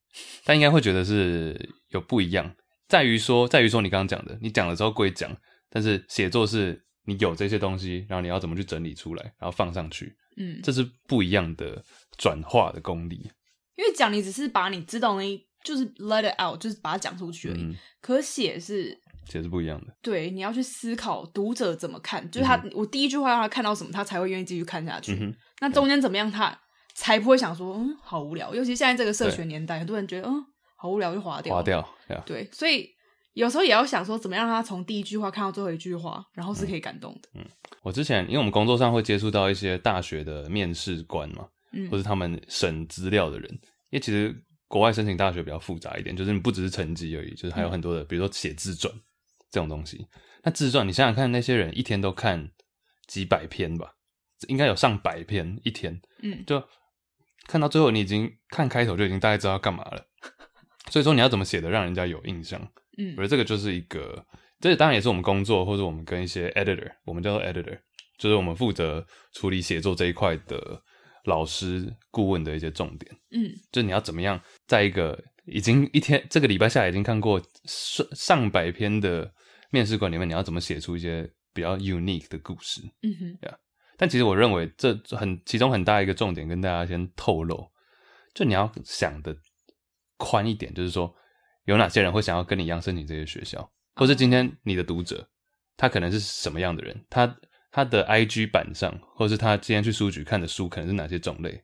但应该会觉得是有不一样，在于说，在于说你刚刚讲的，你讲了之后归讲，但是写作是你有这些东西，然后你要怎么去整理出来，然后放上去，嗯，这是不一样的转化的功力。因为讲你只是把你知道那，就是 let it out，就是把它讲出去而已。嗯、可写是写是不一样的，对，你要去思考读者怎么看，就是他，嗯、我第一句话让他看到什么，他才会愿意继续看下去。嗯、那中间怎么样，他才不会想说，嗯，好无聊。尤其现在这个社群年代，很多人觉得，嗯，好无聊，就划掉，划掉。对，所以有时候也要想说，怎么样让他从第一句话看到最后一句话，然后是可以感动的。嗯，我之前因为我们工作上会接触到一些大学的面试官嘛，嗯，或是他们审资料的人，因为其实国外申请大学比较复杂一点，就是你不只是成绩而已，就是还有很多的，嗯、比如说写自传这种东西。那自传，你想想看，那些人一天都看几百篇吧，应该有上百篇一天，嗯，就。看到最后，你已经看开头就已经大概知道要干嘛了，所以说你要怎么写的让人家有印象，嗯，我觉得这个就是一个，这当然也是我们工作或者我们跟一些 editor，我们叫做 editor，就是我们负责处理写作这一块的老师顾问的一些重点，嗯，就是你要怎么样在一个已经一天这个礼拜下来已经看过上上百篇的面试官里面，你要怎么写出一些比较 unique 的故事，嗯哼，对啊。但其实我认为这很其中很大一个重点，跟大家先透露，就你要想的宽一点，就是说有哪些人会想要跟你一样申请这些学校，或是今天你的读者他可能是什么样的人，他他的 IG 版上，或是他今天去书局看的书可能是哪些种类。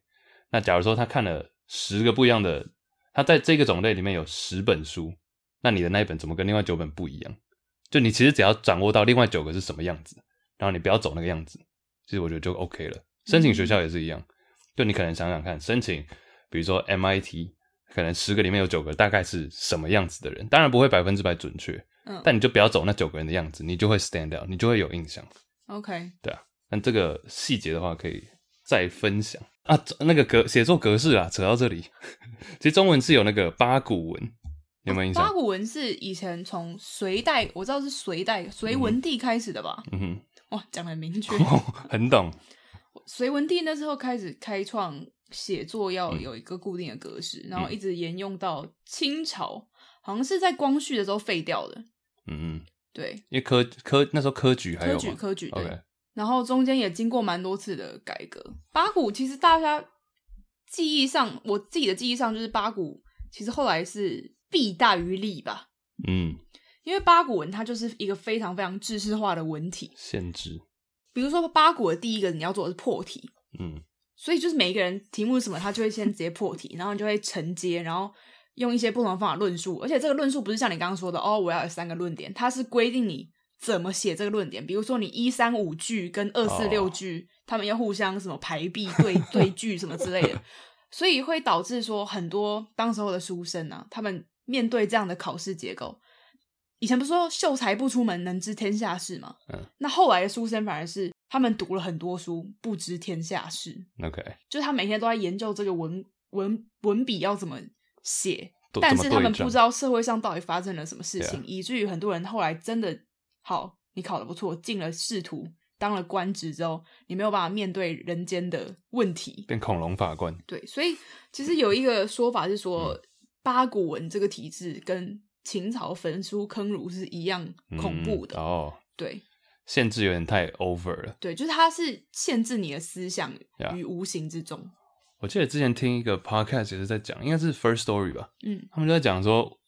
那假如说他看了十个不一样的，他在这个种类里面有十本书，那你的那一本怎么跟另外九本不一样？就你其实只要掌握到另外九个是什么样子，然后你不要走那个样子。其实我觉得就 OK 了。申请学校也是一样，嗯、就你可能想想看，申请比如说 MIT，可能十个里面有九个大概是什么样子的人，当然不会百分之百准确，嗯，但你就不要走那九个人的样子，你就会 stand out，你就会有印象。OK，对啊。但这个细节的话，可以再分享啊。那个格写作格式啊，扯到这里，(laughs) 其实中文是有那个八股文，有没有印象？八股文是以前从隋代，我知道是隋代隋文帝开始的吧？嗯哼。哇，讲的很明确，哦，很懂。(laughs) 隋文帝那时候开始开创写作要有一个固定的格式，嗯、然后一直沿用到清朝，好像是在光绪的时候废掉的。嗯嗯，对，因为科科那时候科举还有科举科举对.然后中间也经过蛮多次的改革。八股其实大家记忆上，我自己的记忆上就是八股，其实后来是弊大于利吧。嗯。因为八股文它就是一个非常非常制式化的文体，限制。比如说八股的第一个你要做的是破题，嗯，所以就是每一个人题目是什么，他就会先直接破题，然后你就会承接，然后用一些不同的方法论述。而且这个论述不是像你刚刚说的哦，我要有三个论点，它是规定你怎么写这个论点。比如说你一三五句跟二四六句，他们要互相什么排比对对句什么之类的，所以会导致说很多当时候的书生啊，他们面对这样的考试结构。以前不是说秀才不出门，能知天下事吗？嗯，那后来的书生反而是他们读了很多书，不知天下事。OK，就是他每天都在研究这个文文文笔要怎么写，但是他们不知道社会上到底发生了什么事情，以至于很多人后来真的好，你考得不错，进了仕途，当了官职之后，你没有办法面对人间的问题，变恐龙法官。对，所以其实有一个说法是说，嗯、八股文这个体制跟秦朝焚书坑儒是一样恐怖的、嗯、哦，对，限制有点太 over 了。对，就是它是限制你的思想于无形之中。Yeah. 我记得之前听一个 podcast 也是在讲，应该是 First Story 吧，嗯，他们就在讲说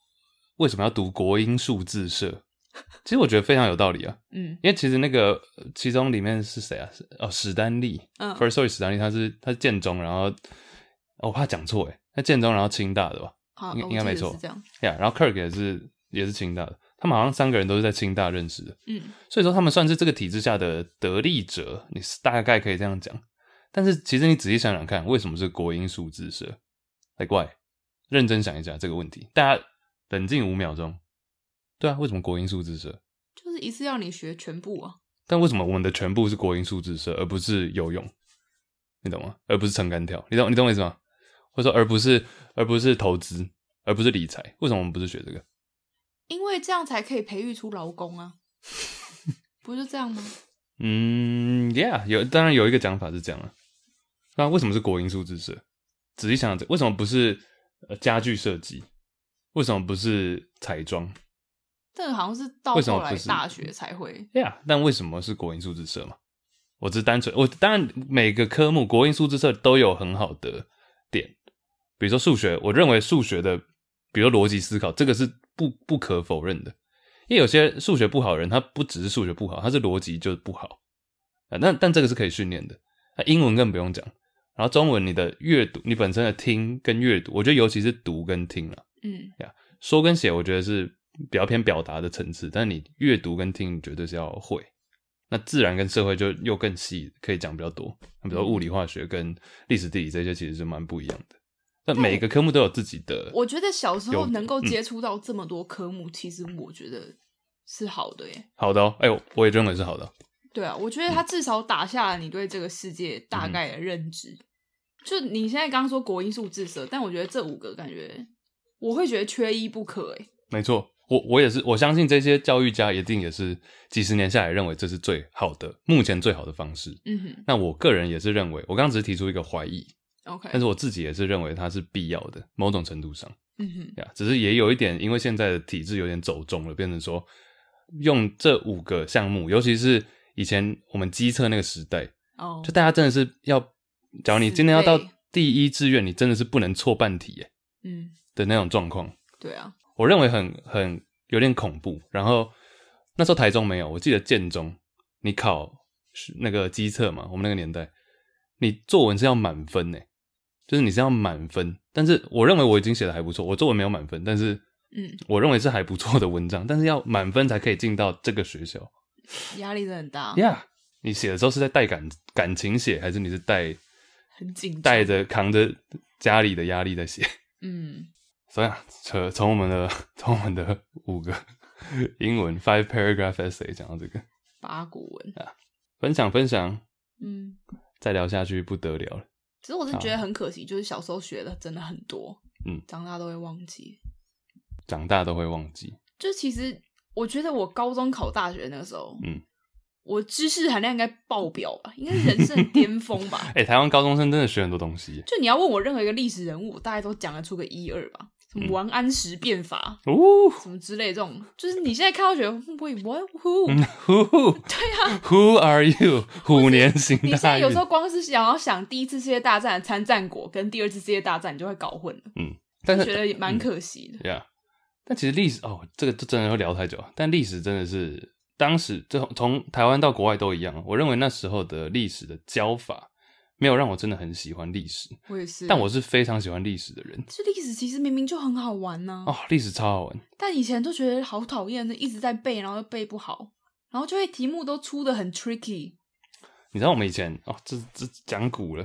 为什么要读国音数字社。(laughs) 其实我觉得非常有道理啊，嗯，因为其实那个其中里面是谁啊？哦，史丹利，嗯，First Story 史丹利他是他是建中，然后我怕讲错诶，他建中然后清大的吧。应应该没错，这样呀。Yeah, 然后 Kirk 也是也是清大的，他们好像三个人都是在清大认识的，嗯，所以说他们算是这个体制下的得利者，你大概可以这样讲。但是其实你仔细想想看，为什么是国营数字社？来怪，认真想一下这个问题，大家冷静五秒钟。对啊，为什么国营数字社？就是一次要你学全部啊。但为什么我们的全部是国营数字社，而不是游泳？你懂吗？而不是撑杆跳？你懂你懂我意思吗？或者说，而不是，而不是投资，而不是理财，为什么我们不是学这个？因为这样才可以培育出劳工啊，(laughs) 不是这样吗？嗯，Yeah，有，当然有一个讲法是这样啊。那为什么是国营数字社？仔细想想，为什么不是呃家具设计，为什么不是彩妆？这个好像是到后来大学才会。对呀，但为什么是国营数字社嘛？我只是单纯，我当然每个科目国英数字社都有很好的点，比如说数学，我认为数学的，比如逻辑思考，这个是不不可否认的。因为有些数学不好的人，他不只是数学不好，他是逻辑就是不好啊。那但这个是可以训练的。那英文更不用讲，然后中文你的阅读，你本身的听跟阅读，我觉得尤其是读跟听了，嗯呀，说跟写，我觉得是比较偏表达的层次，但你阅读跟听，你绝对是要会。那自然跟社会就又更细，可以讲比较多。比如说物理、化学跟历史、地理这些，其实是蛮不一样的。那每个科目都有自己的。我觉得小时候能够接触到这么多科目，嗯、其实我觉得是好的耶。好的哦，哎呦，我也认为是好的。对啊，我觉得他至少打下了你对这个世界大概的认知。嗯、就你现在刚刚说国英数自社，但我觉得这五个感觉我会觉得缺一不可。哎，没错。我我也是，我相信这些教育家一定也是几十年下来认为这是最好的，目前最好的方式。嗯哼。那我个人也是认为，我刚刚只是提出一个怀疑，OK。但是我自己也是认为它是必要的，某种程度上。嗯哼。呀，只是也有一点，因为现在的体制有点走中了，变成说用这五个项目，尤其是以前我们机测那个时代，哦，oh. 就大家真的是要，假如你今天要到第一志愿，你真的是不能错半题，耶，嗯，的那种状况。对啊。我认为很很有点恐怖。然后那时候台中没有，我记得建中，你考那个机测嘛，我们那个年代，你作文是要满分呢，就是你是要满分。但是我认为我已经写的还不错，我作文没有满分，但是嗯，我认为是还不错的文章。但是要满分才可以进到这个学校，压力真的很大。(laughs) 呀，yeah, 你写的时候是在带感感情写，还是你是带很紧带着扛着家里的压力在写？(laughs) 嗯。所以啊，从从我们的从我们的五个 (laughs) 英文 five paragraph essay 讲到这个八股文啊，分享分享，嗯，再聊下去不得了了。其实我是觉得很可惜，就是小时候学的真的很多，嗯，长大都会忘记，长大都会忘记。就其实我觉得我高中考大学那个时候，嗯，我知识含量应该爆表吧，应该是人生巅峰吧。(laughs) 哎、欸，台湾高中生真的学很多东西。就你要问我任何一个历史人物，大概都讲得出个一二吧。什么王安石变法哦，什么之类这种，就是你现在看到觉得会不会 who who 对啊，Who are you？虎年行大运。你现在有时候光是想要想第一次世界大战的参战国跟第二次世界大战，你就会搞混了。嗯，但是觉得蛮可惜的。对啊，但其实历史哦，这个就真的会聊太久。但历史真的是当时从从台湾到国外都一样。我认为那时候的历史的教法。没有让我真的很喜欢历史，我也是。但我是非常喜欢历史的人。这历史其实明明就很好玩呢。哦，历史超好玩。但以前都觉得好讨厌，一直在背，然后又背不好，然后就会题目都出得很 tricky。你知道我们以前哦，这这讲古了。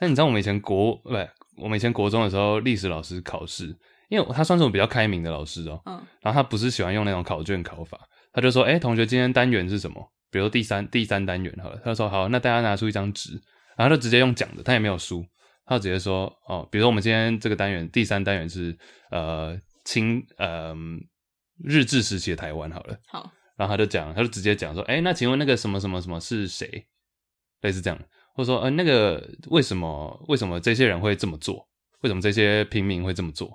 那你知道我们以前国不对，我们以前国中的时候，历史老师考试，因为他算是我比较开明的老师哦。嗯。然后他不是喜欢用那种考卷考法，他就说：“哎，同学，今天单元是什么？比如说第三第三单元好了。”他就说：“好，那大家拿出一张纸。”然后就直接用讲的，他也没有书，他就直接说哦，比如说我们今天这个单元第三单元是呃清呃日治时期的台湾好了，好，然后他就讲，他就直接讲说，哎，那请问那个什么什么什么是谁？类似这样，或者说呃那个为什么为什么这些人会这么做？为什么这些平民会这么做？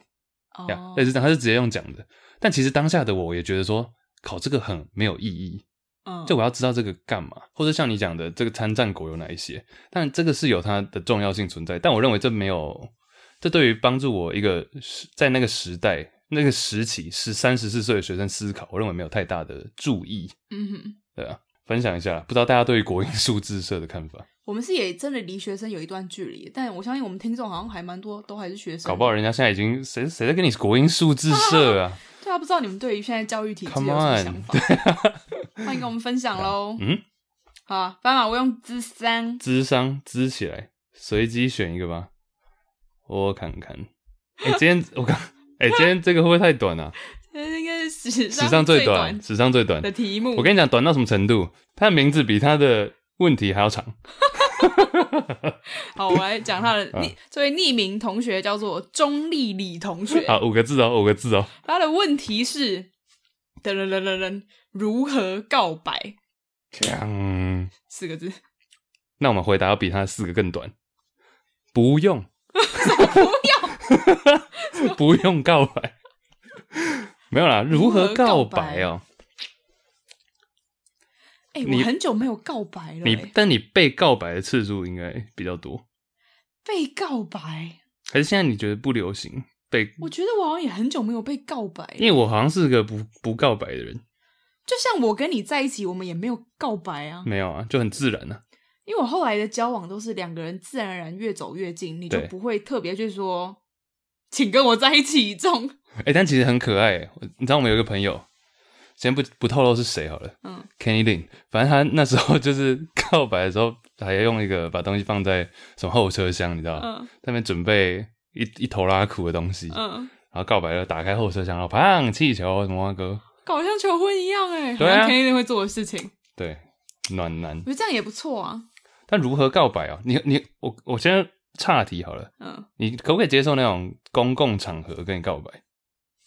哦类似这样，他是直接用讲的。但其实当下的我也觉得说考这个很没有意义。嗯，就我要知道这个干嘛，或者像你讲的这个参战国有哪一些，但这个是有它的重要性存在，但我认为这没有，这对于帮助我一个在那个时代那个时期是三十四岁的学生思考，我认为没有太大的注意。嗯哼，对啊，分享一下，不知道大家对于国英数字社的看法。我们是也真的离学生有一段距离，但我相信我们听众好像还蛮多，都还是学生。搞不好人家现在已经谁谁在跟你国英数字社啊？(laughs) 对啊，不知道你们对于现在教育体制有什么想法？(laughs) 欢迎跟我们分享喽。嗯，好啊，斑马，我用智商，智商，支起来，随机选一个吧。我看看。哎、欸，今天 (laughs) 我看，哎、欸，今天这个会不会太短啊？应该是史史上最短，史上最短的题目。我跟你讲，短到什么程度？他的名字比他的问题还要长。(laughs) 好，我来讲他的 (laughs) 匿，这位匿名同学叫做钟丽丽同学。好，五个字哦，五个字哦。他的问题是：噔噔噔噔噔，如何告白？讲四个字。那我们回答要比他四个更短。不用。(laughs) 不用？(laughs) 不用告白？没有啦，如何告白哦？哎、欸，我很久没有告白了、欸。你但你被告白的次数应该比较多。被告白？还是现在你觉得不流行被？我觉得我好像也很久没有被告白，因为我好像是个不不告白的人。就像我跟你在一起，我们也没有告白啊。没有啊，就很自然啊。因为我后来的交往都是两个人自然而然越走越近，你就不会特别去说，请跟我在一起这种。哎、欸，但其实很可爱。你知道我们有一个朋友。先不不透露是谁好了。嗯，Kenny Lin，反正他那时候 (laughs) 就是告白的时候，还要用一个把东西放在什么后车厢，你知道吗？嗯，在那边准备一一头拉苦的东西。嗯，然后告白了，打开后车厢，然后砰，气球什么歌，搞像求婚一样哎。对啊，Kenny Lin 会做的事情。对，暖男。我觉得这样也不错啊。但如何告白啊？你你我我先岔题好了。嗯，你可不可以接受那种公共场合跟你告白？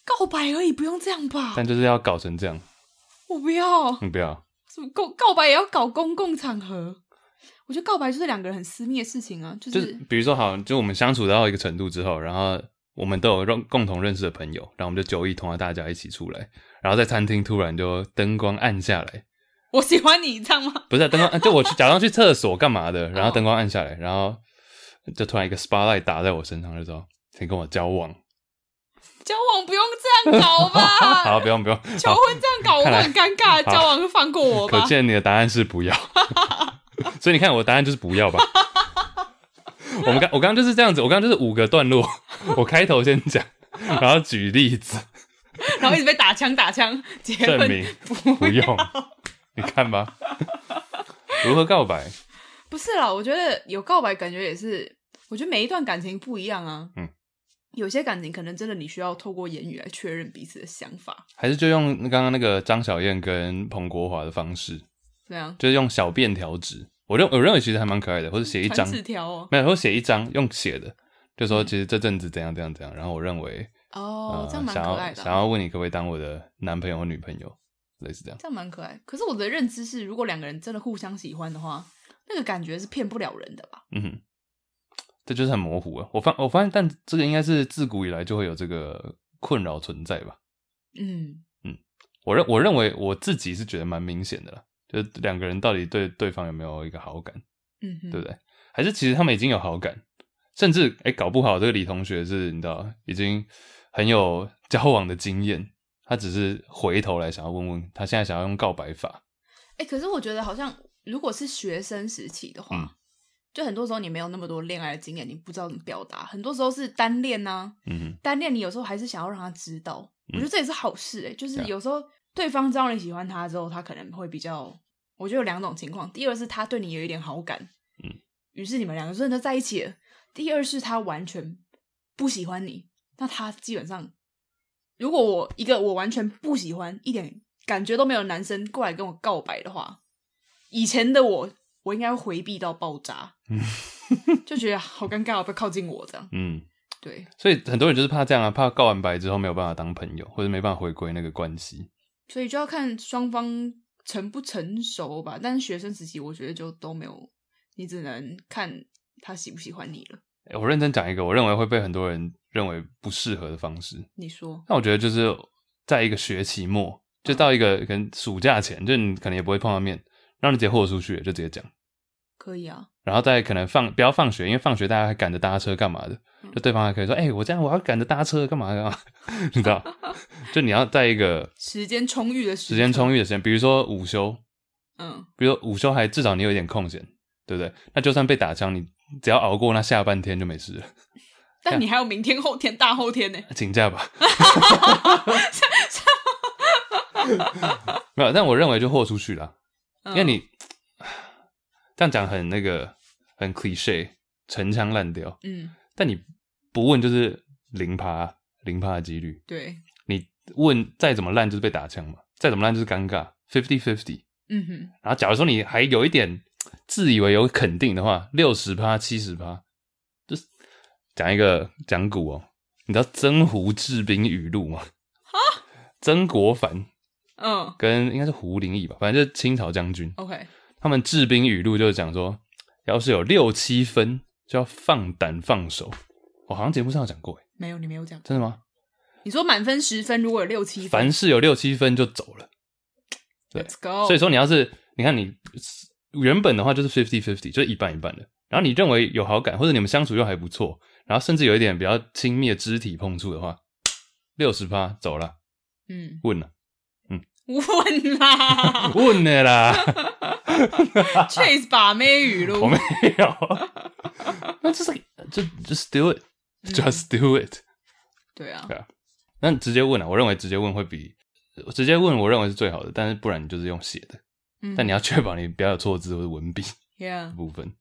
告白而已，不用这样吧？但就是要搞成这样，我不要。你不要？什么告告白也要搞公共场合？我觉得告白就是两个人很私密的事情啊。就是，就比如说，好，就我们相处到一个程度之后，然后我们都有共共同认识的朋友，然后我们就酒意同啊，大家一起出来，然后在餐厅突然就灯光暗下来。我喜欢你，这样吗？不是灯光，就我去假装去厕所干嘛的，然后灯光暗下来，然后就突然一个 spotlight 打在我身上，就说请跟我交往。交往不用这样搞吧？(laughs) 好，不用不用。(laughs) 求婚这样搞我很尴尬，交往就放过我吧。可见你的答案是不要，(laughs) (laughs) 所以你看我的答案就是不要吧。(laughs) 我们刚我刚刚就是这样子，我刚刚就是五个段落，我开头先讲，然后举例子，(laughs) 然后一直被打枪打枪，证明不，不用。你看吧，如何告白？不是啦，我觉得有告白感觉也是，我觉得每一段感情不一样啊。嗯。有些感情可能真的你需要透过言语来确认彼此的想法，还是就用刚刚那个张小燕跟彭国华的方式，这样就是用小便条纸。我认我认为其实还蛮可爱的，或者写一张纸条哦，没有，或写一张用写的，就说其实这阵子怎样怎样怎样。然后我认为哦，这样蛮可爱的。想要问你可不可以当我的男朋友或女朋友，类似这样，这样蛮可爱。可是我的认知是，如果两个人真的互相喜欢的话，那个感觉是骗不了人的吧？嗯哼。这就是很模糊啊！我发我发现，但这个应该是自古以来就会有这个困扰存在吧？嗯嗯，我认我认为我自己是觉得蛮明显的啦，就是两个人到底对对方有没有一个好感，嗯哼，对不对？还是其实他们已经有好感，甚至哎，搞不好这个李同学是你知道已经很有交往的经验，他只是回头来想要问问他现在想要用告白法。哎，可是我觉得好像如果是学生时期的话。嗯就很多时候你没有那么多恋爱的经验，你不知道怎么表达。很多时候是单恋呐、啊，嗯哼，单恋你有时候还是想要让他知道。嗯、我觉得这也是好事哎、欸，就是有时候对方知道你喜欢他之后，他可能会比较。我觉得有两种情况：第二是他对你有一点好感，嗯，于是你们两个真的在一起了；第二是他完全不喜欢你，那他基本上，如果我一个我完全不喜欢、一点感觉都没有男生过来跟我告白的话，以前的我。我应该会回避到爆炸，(laughs) 嗯就觉得好尴尬，不要靠近我这样。嗯，对，所以很多人就是怕这样啊，怕告完白之后没有办法当朋友，或者没办法回归那个关系。所以就要看双方成不成熟吧。但是学生时期，我觉得就都没有，你只能看他喜不喜欢你了。欸，我认真讲一个，我认为会被很多人认为不适合的方式。你说？那我觉得就是在一个学期末，就到一个可能暑假前，就你可能也不会碰到面，让你直接豁出去，就直接讲。可以啊，然后再可能放不要放学，因为放学大家还赶着搭车干嘛的，嗯、就对方还可以说：“哎、欸，我这样我要赶着搭车干嘛干嘛？” (laughs) 你知道，(laughs) 就你要在一个时间充裕的时间充裕的时间，比如说午休，嗯，比如说午休还至少你有一点空闲，对不对？那就算被打枪，你只要熬过那下半天就没事了。(laughs) 但你还有明天、后天、大后天呢，请假吧。没有，但我认为就豁出去了，因为你。这样讲很那个很 cliche，陈腔滥调。嗯，但你不问就是零趴零趴的几率。对，你问再怎么烂就是被打枪嘛，再怎么烂就是尴尬，fifty fifty。嗯哼。然后假如说你还有一点自以为有肯定的话，六十趴七十趴，就是讲一个讲古哦。你知道《曾胡治兵语录》吗？哈，曾国藩，嗯，跟应该是胡林翼吧，反正就是清朝将军。OK。他们治兵语录就是讲说，要是有六七分，就要放胆放手，我好像节目上有讲过，诶没有，你没有讲，真的吗？你说满分十分，如果有六七分，凡事有六七分就走了。对，Let's go。所以说，你要是你看你原本的话就是 fifty fifty，就是一半一半的。然后你认为有好感，或者你们相处又还不错，然后甚至有一点比较亲密的肢体碰触的话，六十趴走了。嗯，问了，嗯，问啦，问的啦。(laughs) Chase 把妹语录，我没有。(laughs) 那就是 just just do it，just do it。对啊，对啊。那直接问啊，我认为直接问会比直接问，我认为是最好的。但是不然你就是用写的，嗯、但你要确保你不要有错字或者文笔，Yeah，部分。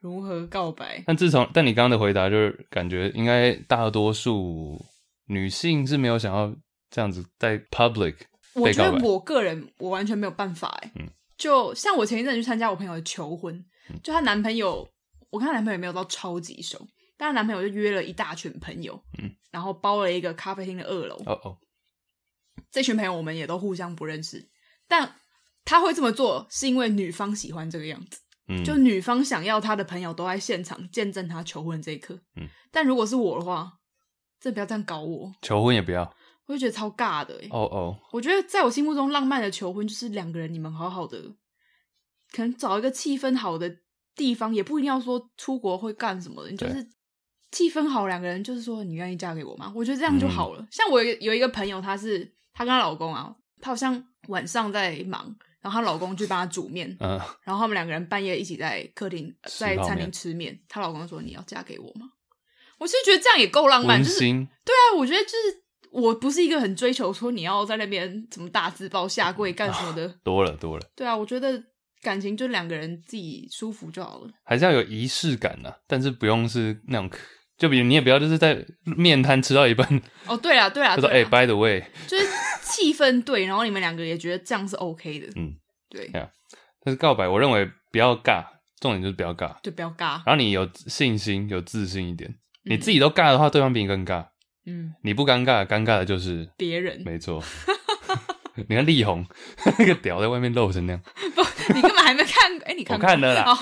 如何告白？但自从但你刚刚的回答就是感觉应该大多数女性是没有想要这样子在 public。我觉得我个人我完全没有办法哎。嗯，就像我前一阵去参加我朋友的求婚，嗯、就她男朋友，我跟她男朋友没有到超级熟。但她男朋友就约了一大群朋友，嗯，然后包了一个咖啡厅的二楼。哦哦，这群朋友我们也都互相不认识，但他会这么做是因为女方喜欢这个样子，嗯，就女方想要她的朋友都在现场见证她求婚这一刻，嗯。但如果是我的话，真的不要这样搞我，求婚也不要，我就觉得超尬的。哦哦，我觉得在我心目中浪漫的求婚就是两个人你们好好的，可能找一个气氛好的地方，也不一定要说出国会干什么的，你就是。气氛好，两个人就是说，你愿意嫁给我吗？我觉得这样就好了。嗯、像我有有一个朋友，她是她跟她老公啊，她好像晚上在忙，然后她老公去帮她煮面，嗯，然后他们两个人半夜一起在客厅在餐厅吃面。她老公说：“你要嫁给我吗？”我是觉得这样也够浪漫，就是对啊，我觉得就是我不是一个很追求说你要在那边怎么大字报下跪干什么的，(laughs) 多了多了。对啊，我觉得感情就两个人自己舒服就好了，还是要有仪式感啊，但是不用是那种。就比如你也不要就是在面摊吃到一半哦，对啊对啊，(laughs) 他说哎，by the way，就是气氛对，然后你们两个也觉得这样是 OK 的，嗯，对呀。但是告白，我认为不要尬，重点就是不要尬，就不要尬。然后你有信心、有自信一点，你自己都尬的话，对方比你更尬。嗯，你不尴尬，尴尬的就是别人。没错，(laughs) 你看力宏那个屌在外面露成那样，不，你根本还没看，哎，你 (laughs) 看我看了啦，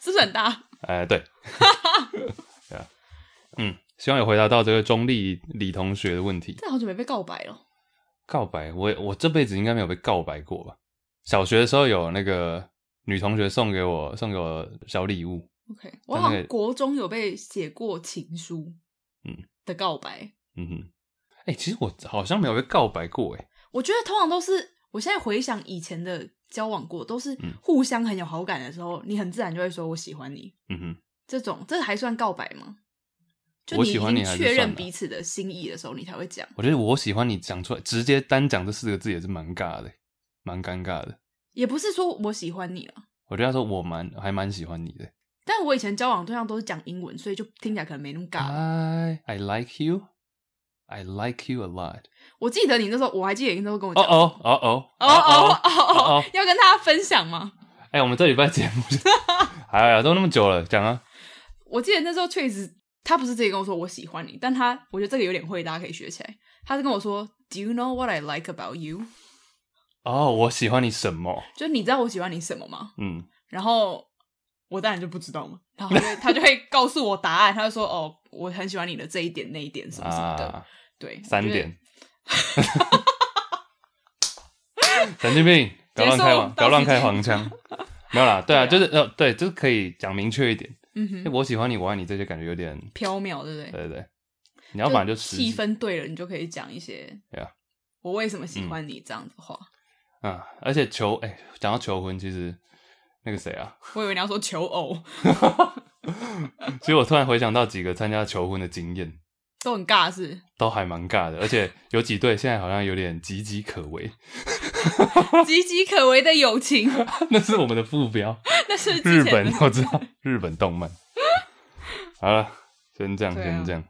是不是很大？哎，对。(laughs) 嗯，希望有回答到这个中立李同学的问题。这好久没被告白了。告白，我我这辈子应该没有被告白过吧？小学的时候有那个女同学送给我送给我小礼物。OK，我好像国中有被写过情书，嗯的告白。嗯哼，哎、欸，其实我好像没有被告白过，哎。我觉得通常都是，我现在回想以前的交往过，都是互相很有好感的时候，嗯、你很自然就会说我喜欢你。嗯哼，这种这还算告白吗？就你已经确认彼此的心意的时候，你才会讲。我觉得我喜欢你讲出来，直接单讲这四个字也是蛮尬的，蛮尴尬的。也不是说我喜欢你了，我觉得他说我蛮还蛮喜欢你的。但我以前交往对象都是讲英文，所以就听起来可能没那么尬。I I like you, I like you a lot。我记得你那时候，我还记得你那时候跟我讲。哦哦哦哦哦哦哦哦，要跟大家分享吗？哎，我们这礼拜节目，(laughs) 哎呀，都那么久了，讲啊。我记得那时候确实。他不是直接跟我说我喜欢你，但他我觉得这个有点会，大家可以学起来。他是跟我说，Do you know what I like about you？哦，我喜欢你什么？就你知道我喜欢你什么吗？嗯。然后我当然就不知道嘛。(laughs) 然后他就，他就会告诉我答案，他就说：“哦，我很喜欢你的这一点、那一点什么什么的。啊”对，三点。(laughs) 神经病，不要乱开黄，不要乱开黄腔。(laughs) 没有啦，对啊，就是呃，对，就是可以讲明确一点。嗯哼，我喜欢你，我爱你，这些感觉有点飘渺，对不对？对对对，你要不然就气氛对了，你就可以讲一些。对啊，我为什么喜欢你这样子的话。啊，而且求哎，讲到求婚，其实那个谁啊，(laughs) 我以为你要说求偶。其实我突然回想到几个参加求婚的经验，都很尬是，都还蛮尬的，而且有几对现在好像有点岌岌可危。(laughs) 岌岌可危的友情，(laughs) 那是我们的副标。那是日本，我知道日本动漫。好了，先这样，先这样。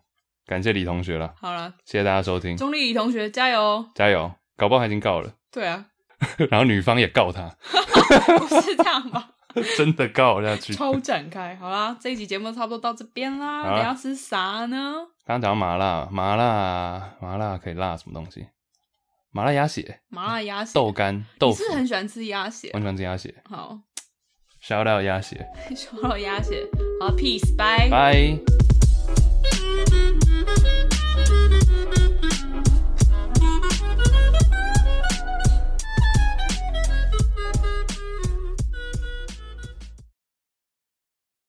感谢李同学了。好了，谢谢大家收听。中立李同学，加油！加油！搞不好他已经告了。对啊。然后女方也告他。不是这样吧？(laughs) 真的告下去。超展开。好啦，这一集节目差不多到这边啦。你要吃啥呢？刚刚讲麻辣，麻辣，麻辣可以辣什么东西？麻辣鸭血，麻辣鸭血，豆干，豆腐。你是很喜欢吃鸭血？我喜欢吃鸭血。好，shout out 鸭血，shout out 鸭血。好，peace，bye，bye。拜。